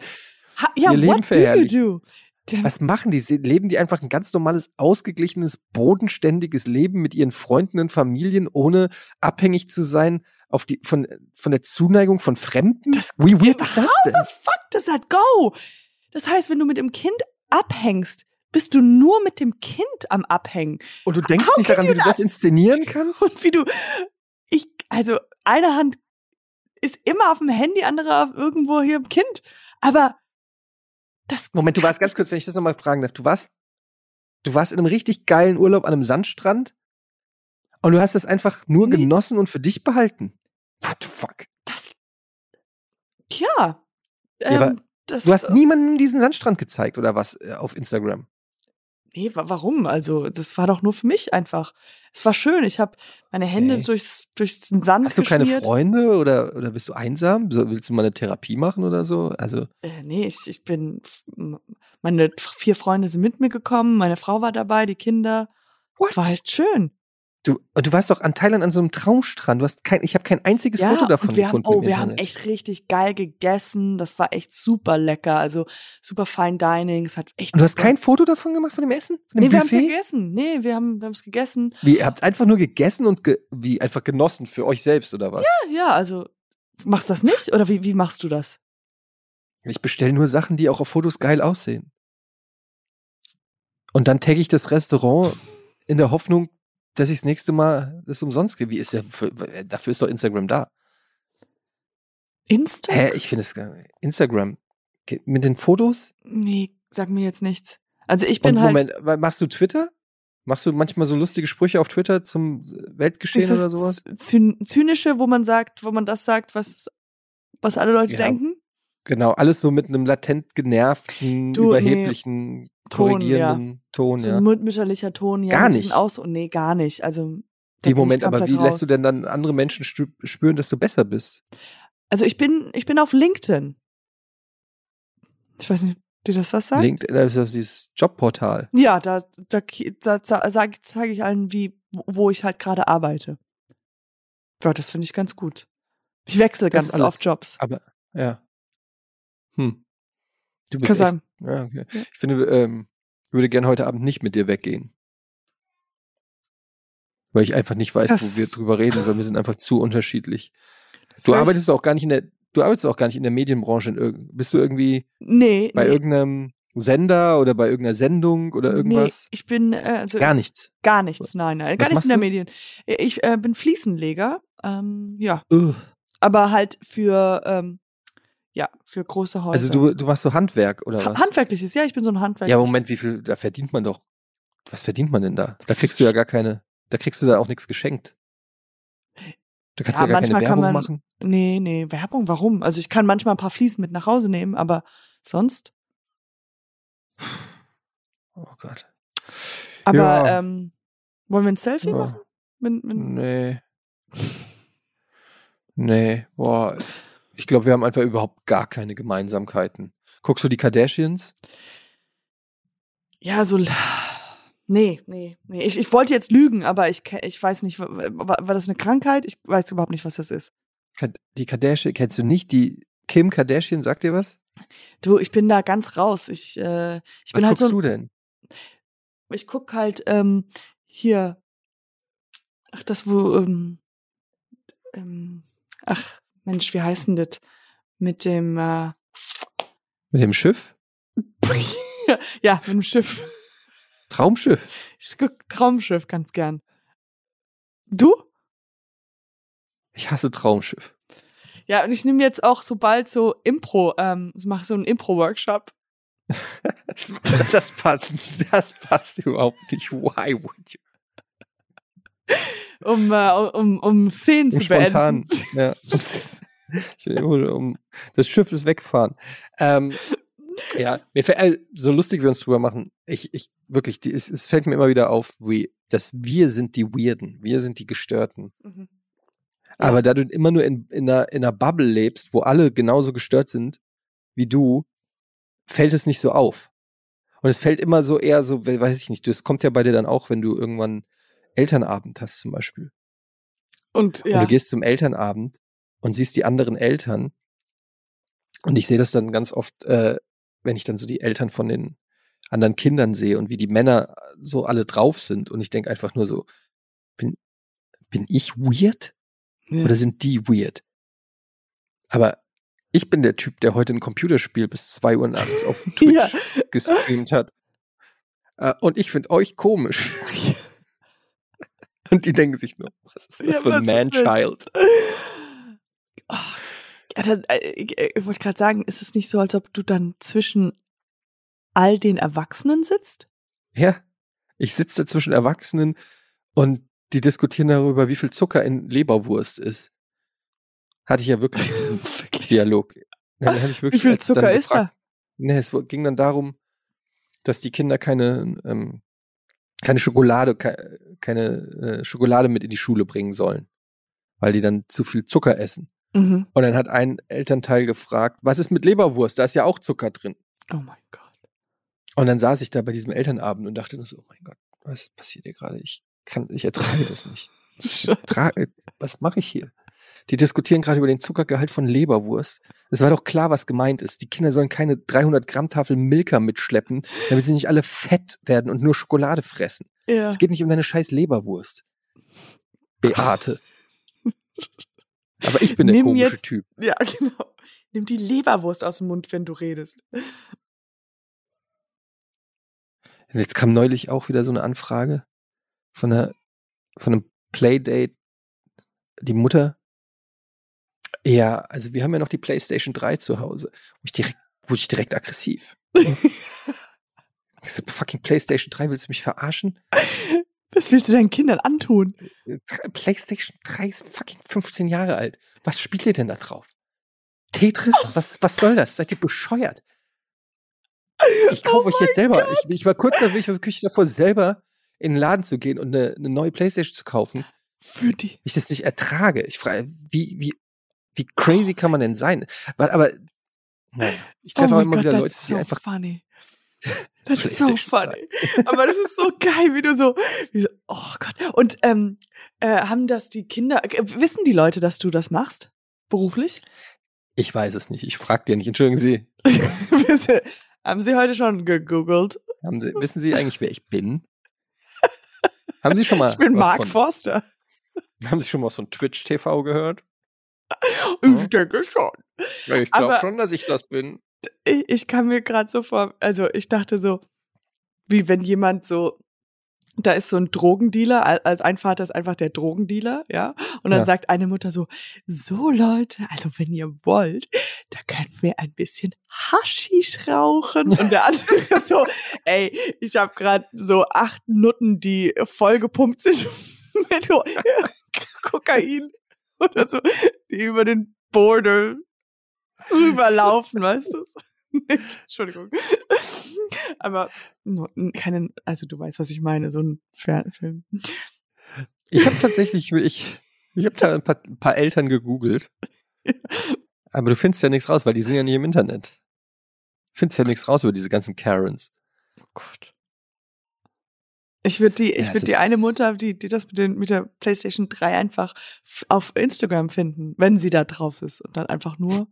S2: Ha- Ja,
S1: Ihr Leben
S2: what do you do?
S1: Was machen die? Leben die einfach ein ganz normales, ausgeglichenes, bodenständiges Leben mit ihren Freunden und Familien, ohne abhängig zu sein auf die, von, von der Zuneigung von Fremden?
S2: Das-
S1: Wie weird ist das
S2: How
S1: denn?
S2: the fuck does that go? Das heißt, wenn du mit dem Kind abhängst, bist du nur mit dem Kind am Abhängen.
S1: Und du denkst
S2: How
S1: nicht daran, wie du das inszenieren kannst?
S2: Und wie du, ich, also eine Hand ist immer auf dem Handy, andere auf irgendwo hier im Kind. Aber das,
S1: Moment, du warst ganz kurz, wenn ich das nochmal fragen darf. Du warst, du warst in einem richtig geilen Urlaub an einem Sandstrand und du hast das einfach nur
S2: Nee.
S1: genossen und für dich behalten. What the fuck?
S2: das, ja.
S1: Ja, aber
S2: ähm, das,
S1: Du hast niemandem diesen Sandstrand gezeigt oder was äh, auf Instagram?
S2: Nee, wa- warum? Also, das war doch nur für mich einfach. Es war schön. Ich habe meine Hände
S1: Okay.
S2: durchs, durchs den Sand
S1: Hast du keine
S2: geschmiert.
S1: Freunde oder, oder bist du einsam? So, willst du mal eine Therapie machen oder so? Also,
S2: Äh, nee, ich, ich bin, meine vier Freunde sind mit mir gekommen, meine Frau war dabei, die Kinder.
S1: what?
S2: War echt schön.
S1: Du, du warst doch an Thailand an so einem Traumstrand. Du hast kein, ich habe kein einziges Foto davon
S2: wir haben,
S1: gefunden.
S2: oh,
S1: im
S2: wir haben echt richtig geil gegessen. Das war echt super lecker. Also super fine dining. Es hat echt.
S1: Und du hast kein Foto davon gemacht von dem Essen? Von dem
S2: Nee, wir haben gegessen. Nee, wir haben wir es gegessen.
S1: Wie, ihr habt einfach nur gegessen und ge wie einfach genossen für euch selbst oder was?
S2: Ja, also machst du das nicht? Oder wie, wie machst du das?
S1: Ich bestelle nur Sachen, die auch auf Fotos geil aussehen. Und dann tagge ich das Restaurant in der Hoffnung, dass ich das nächste Mal das umsonst kriege. Wie ist der, für, dafür ist doch Instagram da.
S2: Insta?
S1: Hä, ich finde es gar nicht. Instagram. Mit den Fotos?
S2: Nee, sag mir jetzt nichts. Also ich bin
S1: Und
S2: halt.
S1: Moment, machst du Twitter? Machst du manchmal so lustige Sprüche auf Twitter zum Weltgeschehen oder sowas?
S2: Zyn zynische, wo man sagt, wo man das sagt, was, was alle Leute
S1: Ja.
S2: denken.
S1: Genau, alles so mit einem latent genervten,
S2: Du, nee.
S1: überheblichen,
S2: Ton,
S1: korrigierenden Ton,
S2: So
S1: ja.
S2: ein mütterlicher Ton, ja.
S1: Gar nicht.
S2: Aus nee, gar nicht. Also, ich
S1: Moment, aber wie lässt
S2: raus.
S1: du denn dann andere Menschen spüren, dass du besser bist?
S2: Also ich bin, ich bin auf LinkedIn. Ich weiß nicht, dir das was sagt?
S1: LinkedIn, das ist das dieses Jobportal.
S2: Ja, da, da, da, da sage zeig ich allen, wie, wo ich halt gerade arbeite. Ja, das finde ich ganz gut. Ich wechsle
S1: Das
S2: ganz oft Jobs.
S1: Aber, ja. Hm. Du bist echt, ja, okay.
S2: Ja.
S1: Ich finde, ähm, ich würde gerne heute Abend nicht mit dir weggehen. Weil ich einfach nicht weiß,
S2: Das-
S1: wo wir drüber reden sollen. Wir sind einfach zu unterschiedlich. Du arbeitest auch gar nicht in der, du arbeitest auch gar nicht in der Medienbranche. In bist du irgendwie
S2: Nee,
S1: bei
S2: nee,
S1: irgendeinem Sender oder bei irgendeiner Sendung oder irgendwas?
S2: Nee, ich bin, äh, also
S1: Gar nichts.
S2: gar nichts, nein, nein, gar
S1: Was
S2: nichts in der
S1: machst
S2: Medien. Ich äh, bin Fliesenleger, ähm, ja,
S1: Ugh.
S2: aber halt für, ähm, ja, für große Häuser.
S1: Also du, du machst so Handwerk oder
S2: Ha-
S1: was?
S2: Handwerkliches, ja, ich bin so ein Handwerk.
S1: Ja, Moment, wie viel, da verdient man doch. Was verdient man denn da? Da kriegst du ja gar keine, da kriegst du da auch nichts geschenkt. Da kannst
S2: Ja,
S1: du ja gar keine Werbung
S2: man-
S1: machen.
S2: Nee, nee, Werbung, warum? Also ich kann manchmal ein paar Fliesen mit nach Hause nehmen, aber sonst.
S1: Oh Gott.
S2: Aber
S1: Ja.
S2: ähm, wollen wir ein Selfie
S1: Ja.
S2: Machen? Wenn, wenn,
S1: Nee. Nee, boah. Ich glaube, wir haben einfach überhaupt gar keine Gemeinsamkeiten. Guckst du die Kardashians?
S2: Ja, so. Nee, nee, nee. Ich, ich wollte jetzt lügen, aber ich, ich weiß nicht, wa- wa- war das eine Krankheit? Ich weiß überhaupt nicht, was das ist.
S1: Die Kardashian, kennst du nicht? Die Kim Kardashian, sagt dir was?
S2: Du, ich bin da ganz raus. Ich, äh, ich
S1: Was
S2: bin halt
S1: guckst
S2: so.
S1: du denn?
S2: Ich guck halt ähm, hier. Ach, das wo. Ähm, ähm, ach, Mensch, wie heißt denn das? Mit dem. Äh,
S1: Mit dem Schiff?
S2: ja, mit dem Schiff.
S1: Traumschiff.
S2: Ich guck Traumschiff ganz gern. Du?
S1: Ich hasse Traumschiff.
S2: Ja, und ich nehme jetzt auch so bald so Impro, ähm, ich mache so einen Impro-Workshop.
S1: Das, das, passt, das passt überhaupt nicht. Why would you?
S2: um, äh, um, um Szenen
S1: Um
S2: zu
S1: spontan.
S2: beenden.
S1: Ja. um, das Schiff ist weggefahren. Ähm, ja, mir fällt, äh, so lustig wir uns drüber machen. Ich, ich wirklich, die, es, es fällt mir immer wieder auf, wie, dass wir sind die Weirden, wir sind die Gestörten.
S2: Mhm.
S1: Aber da du immer nur in, in, einer, in einer Bubble lebst, wo alle genauso gestört sind wie du, fällt es nicht so auf. Und es fällt immer so eher so, we- weiß ich nicht, das kommt ja bei dir dann auch, wenn du irgendwann Elternabend hast zum Beispiel.
S2: Und
S1: Und
S2: ja,
S1: du gehst zum Elternabend und siehst die anderen Eltern. Und ich sehe das dann ganz oft, äh, wenn ich dann so die Eltern von den anderen Kindern sehe und wie die Männer so alle drauf sind. Und ich denke einfach nur so, bin, bin ich weird?
S2: ja.
S1: Oder sind die weird? Aber ich bin der Typ, der heute ein Computerspiel bis 2 Uhr nachts auf Twitch
S2: Ja.
S1: gestreamt hat. Äh, und ich finde euch komisch. Und die denken sich nur, was ist das
S2: Ja,
S1: für ein? Man-Child?
S2: Oh, ja, dann, äh, ich, ich wollte gerade sagen, ist es nicht so, als ob du dann zwischen all den Erwachsenen sitzt?
S1: Ja, ich sitze zwischen Erwachsenen und die diskutieren darüber, wie viel Zucker in Leberwurst ist. Hatte ich ja wirklich diesen
S2: Wirklich?
S1: Dialog. Dann hatte ich
S2: Wie
S1: wirklich
S2: viel
S1: als dann
S2: Zucker ist
S1: gefragt-
S2: da?
S1: Nee, es ging dann darum, dass die Kinder keine, ähm, keine Schokolade, ke- keine äh, Schokolade mit in die Schule bringen sollen, weil die dann zu viel Zucker essen.
S2: Mhm.
S1: Und dann hat ein Elternteil gefragt, was ist mit Leberwurst? Da ist ja auch Zucker drin.
S2: Oh mein Gott.
S1: Und dann saß ich da bei diesem Elternabend und dachte nur so, oh mein Gott, was passiert hier gerade? Ich kann, ich ertrage das nicht. Ich ertrage, was mache ich hier? Die diskutieren gerade über den Zuckergehalt von Leberwurst. Es war doch klar, was gemeint ist. Die Kinder sollen keine 300 Gramm Tafel Milka mitschleppen, damit sie nicht alle fett werden und nur Schokolade fressen.
S2: Ja.
S1: Es geht nicht um deine scheiß Leberwurst. Beate. Aber ich bin der
S2: Nimm
S1: komische
S2: jetzt-
S1: Typ.
S2: ja, genau. Nimm die Leberwurst aus dem Mund, wenn du redest.
S1: Jetzt kam neulich auch wieder so eine Anfrage von, einer, von einem Playdate. Die Mutter, ja, also wir haben ja noch die PlayStation 3 zu Hause. Ich direkt, wurde ich direkt aggressiv. Diese fucking PlayStation 3, willst du mich verarschen?
S2: Was willst du deinen Kindern antun?
S1: PlayStation 3 ist fucking 15 Jahre alt. Was spielt ihr denn da drauf? Tetris? Was, was soll das? Seid ihr bescheuert? Ich kaufe
S2: Oh
S1: euch jetzt selber. Ich, ich war kurz davor, ich war wirklich davor, selber in den Laden zu gehen und eine, eine neue Playstation zu kaufen,
S2: Für die.
S1: ich das nicht ertrage. Ich frage, wie, wie, wie crazy kann man denn sein? Aber ich treffe auch
S2: oh
S1: immer
S2: mein
S1: wieder Leute, die
S2: so
S1: einfach
S2: funny. Das ist so funny. Aber das ist so geil, wie du so, wie so oh Gott. Und ähm, äh, haben das die Kinder, äh, wissen die Leute, dass du das machst? Beruflich?
S1: Ich weiß es nicht. Ich frage dir nicht. Entschuldigen Sie.
S2: haben sie heute schon gegoogelt?
S1: Haben Sie, wissen Sie eigentlich, wer ich bin? Haben Sie schon mal
S2: Ich bin Mark
S1: von,
S2: Forster.
S1: Haben Sie schon mal was von Twitch TV gehört?
S2: Ich denke schon.
S1: Ich glaube schon, dass ich das bin.
S2: Ich, ich kann mir gerade so vor, also ich dachte so, wie wenn jemand so, da ist so ein Drogendealer, al- als ein Vater ist einfach der Drogendealer, ja, und dann
S1: Ja.
S2: sagt eine Mutter so, so Leute, also wenn ihr wollt, da können wir ein bisschen Haschisch rauchen. Und der andere so, ey, ich habe gerade so acht Nutten, die vollgepumpt sind mit Kokain oder so, die über den Border rüberlaufen, weißt du? Entschuldigung. Aber nur, keine, also du weißt, was ich meine, so ein Fernfilm.
S1: Ich habe tatsächlich, ich, ich habe da ein paar, ein paar Eltern gegoogelt. Aber du findest ja nichts raus, weil die sind ja nicht im Internet. Findest ja nichts raus über diese ganzen Karens.
S2: Oh Gott. Ich würde die, ich
S1: Ja,
S2: würde die eine Mutter, die, die das mit, den, mit der PlayStation 3 einfach auf Instagram finden, wenn sie da drauf ist. Und dann einfach nur.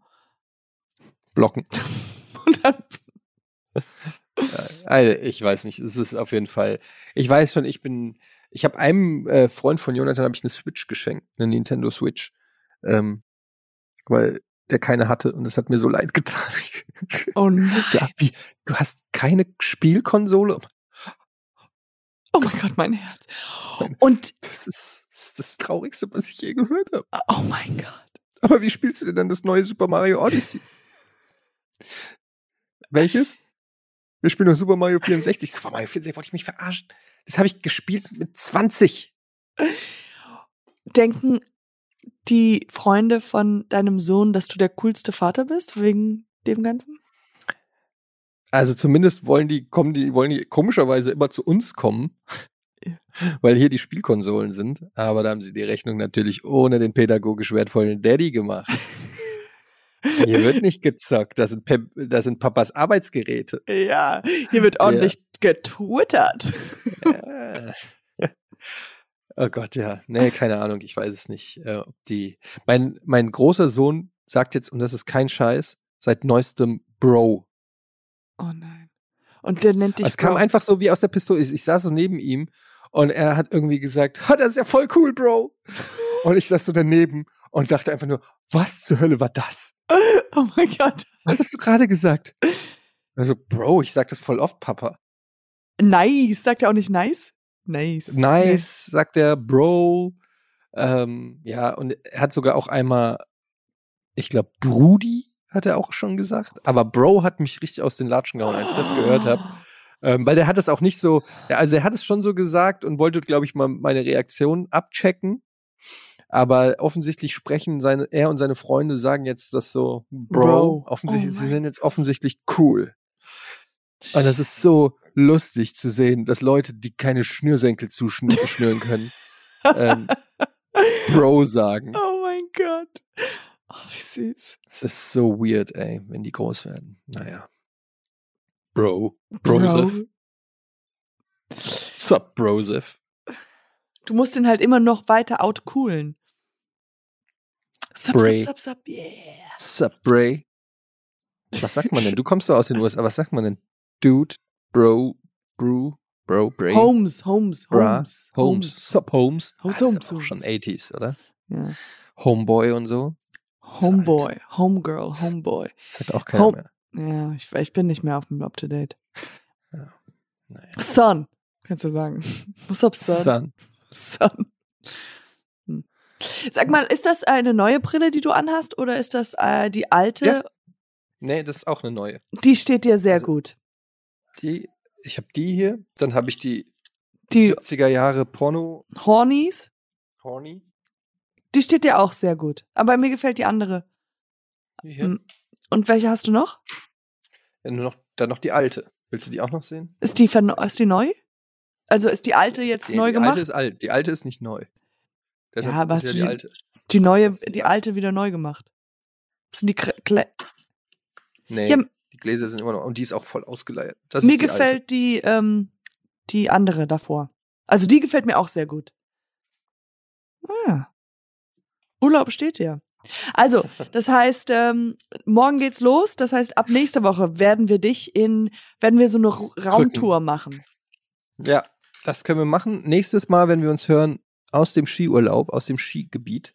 S1: Blocken.
S2: Und dann.
S1: Also, ich weiß nicht, es ist auf jeden Fall. Ich weiß schon, ich bin. Ich habe einem äh, Freund von Jonathan habe ich eine Switch geschenkt, eine Nintendo Switch, ähm, weil der keine hatte und es hat mir so leid getan.
S2: Oh nein.
S1: Du, wie, du hast keine Spielkonsole?
S2: Oh mein Gott, mein Herz. Und,
S1: Das ist, das ist das Traurigste, was ich je gehört habe.
S2: oh mein Gott.
S1: Aber wie spielst du denn dann das neue Super Mario Odyssey? Welches? Wir spielen noch Super Mario 64. Super Mario 64, wollte ich mich verarschen? Das habe ich gespielt mit 20.
S2: Denken die Freunde von deinem Sohn, dass du der coolste Vater bist, wegen dem Ganzen?
S1: Also zumindest wollen die, kommen die, wollen die komischerweise immer zu uns kommen,
S2: Ja.
S1: weil hier die Spielkonsolen sind. Aber da haben sie die Rechnung natürlich ohne den pädagogisch wertvollen Daddy gemacht. Hier wird nicht gezockt. Das sind, Pep, das sind Papas Arbeitsgeräte.
S2: Ja, hier wird ordentlich getwittert.
S1: Ja. oh Gott, ja. Nee, keine Ahnung. Ich weiß es nicht. Äh, ob die, mein, mein großer Sohn sagt jetzt, und das ist kein Scheiß, seit neuestem Bro.
S2: Oh nein. Und der nennt dich
S1: Es kam einfach so wie aus der Pistole. Ich, ich saß so neben ihm und er hat irgendwie gesagt, "Ha, das ist ja voll cool, Bro. Und ich saß so daneben und dachte einfach nur, was zur Hölle war das?
S2: Oh mein Gott.
S1: Was hast du gerade gesagt? Also, Bro, ich sag das voll oft, Papa.
S2: Nice. Sagt er auch nicht nice? Nice.
S1: Nice, sagt er, Bro. Ähm, ja, und er hat sogar auch einmal, ich glaube, Brudi hat er auch schon gesagt. Aber Bro hat mich richtig aus den Latschen gehauen, als ich das gehört habe. Ähm, weil der hat es auch nicht so, ja, also er hat es schon so gesagt und wollte, glaube ich, mal meine Reaktion abchecken. Aber offensichtlich sprechen seine, er und seine Freunde sagen jetzt das so, Bro,
S2: Bro.
S1: offensichtlich,
S2: Oh
S1: sie sind jetzt offensichtlich cool. Und das ist so lustig zu sehen, dass Leute, die keine Schnürsenkel zuschnüren können, ähm, Bro sagen.
S2: Oh mein Gott. Oh, wie süß.
S1: Es ist so weird, ey, wenn die groß werden. Naja. Bro.
S2: Bro.
S1: Broseph. Sup, Broseph.
S2: Du musst ihn halt immer noch weiter outcoolen. Sup,
S1: Bray.
S2: sup, sup, sup, yeah.
S1: Sup, Bray. Was sagt man denn? Du kommst doch aus den USA. Was sagt man denn? Dude, Bro, Brew, Bro, Bray,
S2: Holmes, Holmes,
S1: Bra,
S2: Holmes,
S1: Holmes, Sup, Holmes.
S2: Holmes,
S1: Ah, das ist
S2: Holmes,
S1: auch schon
S2: Holmes.
S1: 80s, oder?
S2: Ja.
S1: Homeboy und so.
S2: Homeboy, Homegirl, Homeboy.
S1: Das hat auch keiner
S2: Home-
S1: mehr.
S2: Ja, ich, ich bin nicht mehr auf dem Up-to-Date.
S1: Naja.
S2: Son, kannst du sagen. What's up, Son?
S1: Son.
S2: Son. Hm. Sag mal, ist das eine neue Brille, die du anhast, oder ist das äh, die alte?
S1: Ja. Nee, das ist auch eine neue.
S2: Die steht dir sehr
S1: Also-
S2: gut.
S1: Die, ich habe die hier, dann habe ich die,
S2: Die
S1: 70er Jahre Porno
S2: Hornies,
S1: Horny.
S2: Die steht dir auch sehr gut. Aber mir gefällt die andere.
S1: Hier.
S2: Hm. Und welche hast du noch?
S1: Ja, nur noch, dann noch die alte. Willst du die auch noch sehen?
S2: Ist die, ist die neu? Also ist die alte jetzt
S1: Die,
S2: neu
S1: die
S2: gemacht?
S1: alte ist alt. Die alte ist nicht neu. Deshalb
S2: Ja, aber
S1: ist
S2: hast
S1: ja die
S2: die-
S1: alte.
S2: die neue,
S1: die
S2: die
S1: alte.
S2: alte wieder neu gemacht. Das sind die Kle Kle
S1: Nee,
S2: Ja,
S1: die Gläser sind immer noch. Und die ist auch voll ausgeleiert. Das
S2: Mir
S1: die
S2: gefällt die, ähm, die andere davor. Also die gefällt mir auch sehr gut. Ah. Urlaub steht ja. Also, das heißt, ähm, morgen geht's los. Das heißt, ab nächster Woche werden wir dich in, werden wir so eine Raumtour machen.
S1: Ja, das können wir machen. Nächstes Mal, wenn wir uns hören, aus dem Skiurlaub, aus dem Skigebiet.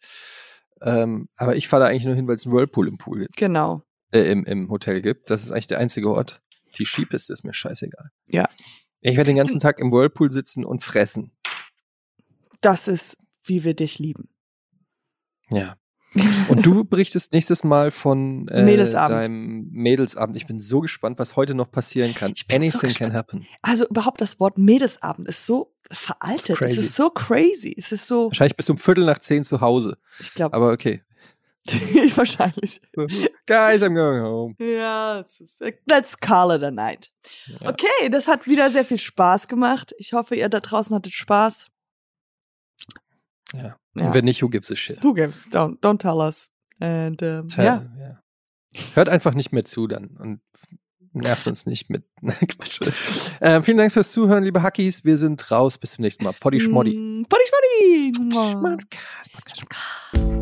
S1: Ähm, aber ich fahre da eigentlich nur hin, weil es einen Whirlpool im Pool gibt,
S2: Genau.
S1: äh, im, im Hotel gibt. Das ist eigentlich der einzige Ort. Die Skipiste ist mir scheißegal.
S2: Ja.
S1: Ich werde den ganzen Tag im Whirlpool sitzen und fressen.
S2: Das ist, wie wir dich lieben.
S1: Ja. Und du berichtest nächstes Mal von äh,
S2: Mädelsabend.
S1: deinem Mädelsabend. Ich bin so gespannt, was heute noch passieren kann.
S2: Bin so
S1: Anything can happen.
S2: Also überhaupt das Wort Mädelsabend ist so veraltet. Es ist so crazy. Es ist so,
S1: Wahrscheinlich bis um Viertel nach zehn zu Hause.
S2: ich glaube,
S1: Aber okay.
S2: wahrscheinlich.
S1: Guys, I'm going home.
S2: Ja, ist, let's call it a night.
S1: Ja.
S2: Okay, das hat wieder sehr viel Spaß gemacht. Ich hoffe, ihr da draußen hattet Spaß.
S1: Ja.
S2: Ja.
S1: Und wenn nicht, who gives a shit?
S2: Who gives? Don't, don't tell us. And, ähm,
S1: Tja,
S2: ja.
S1: ja. Hört einfach nicht mehr zu dann und nervt uns nicht mit. Quatsch. ähm, vielen Dank fürs Zuhören, liebe Hackies. Wir sind raus. Bis zum nächsten Mal. Poddy Schmoddy.
S2: Mm, Poddy Schmoddy.
S1: Schmodcast, Podcast.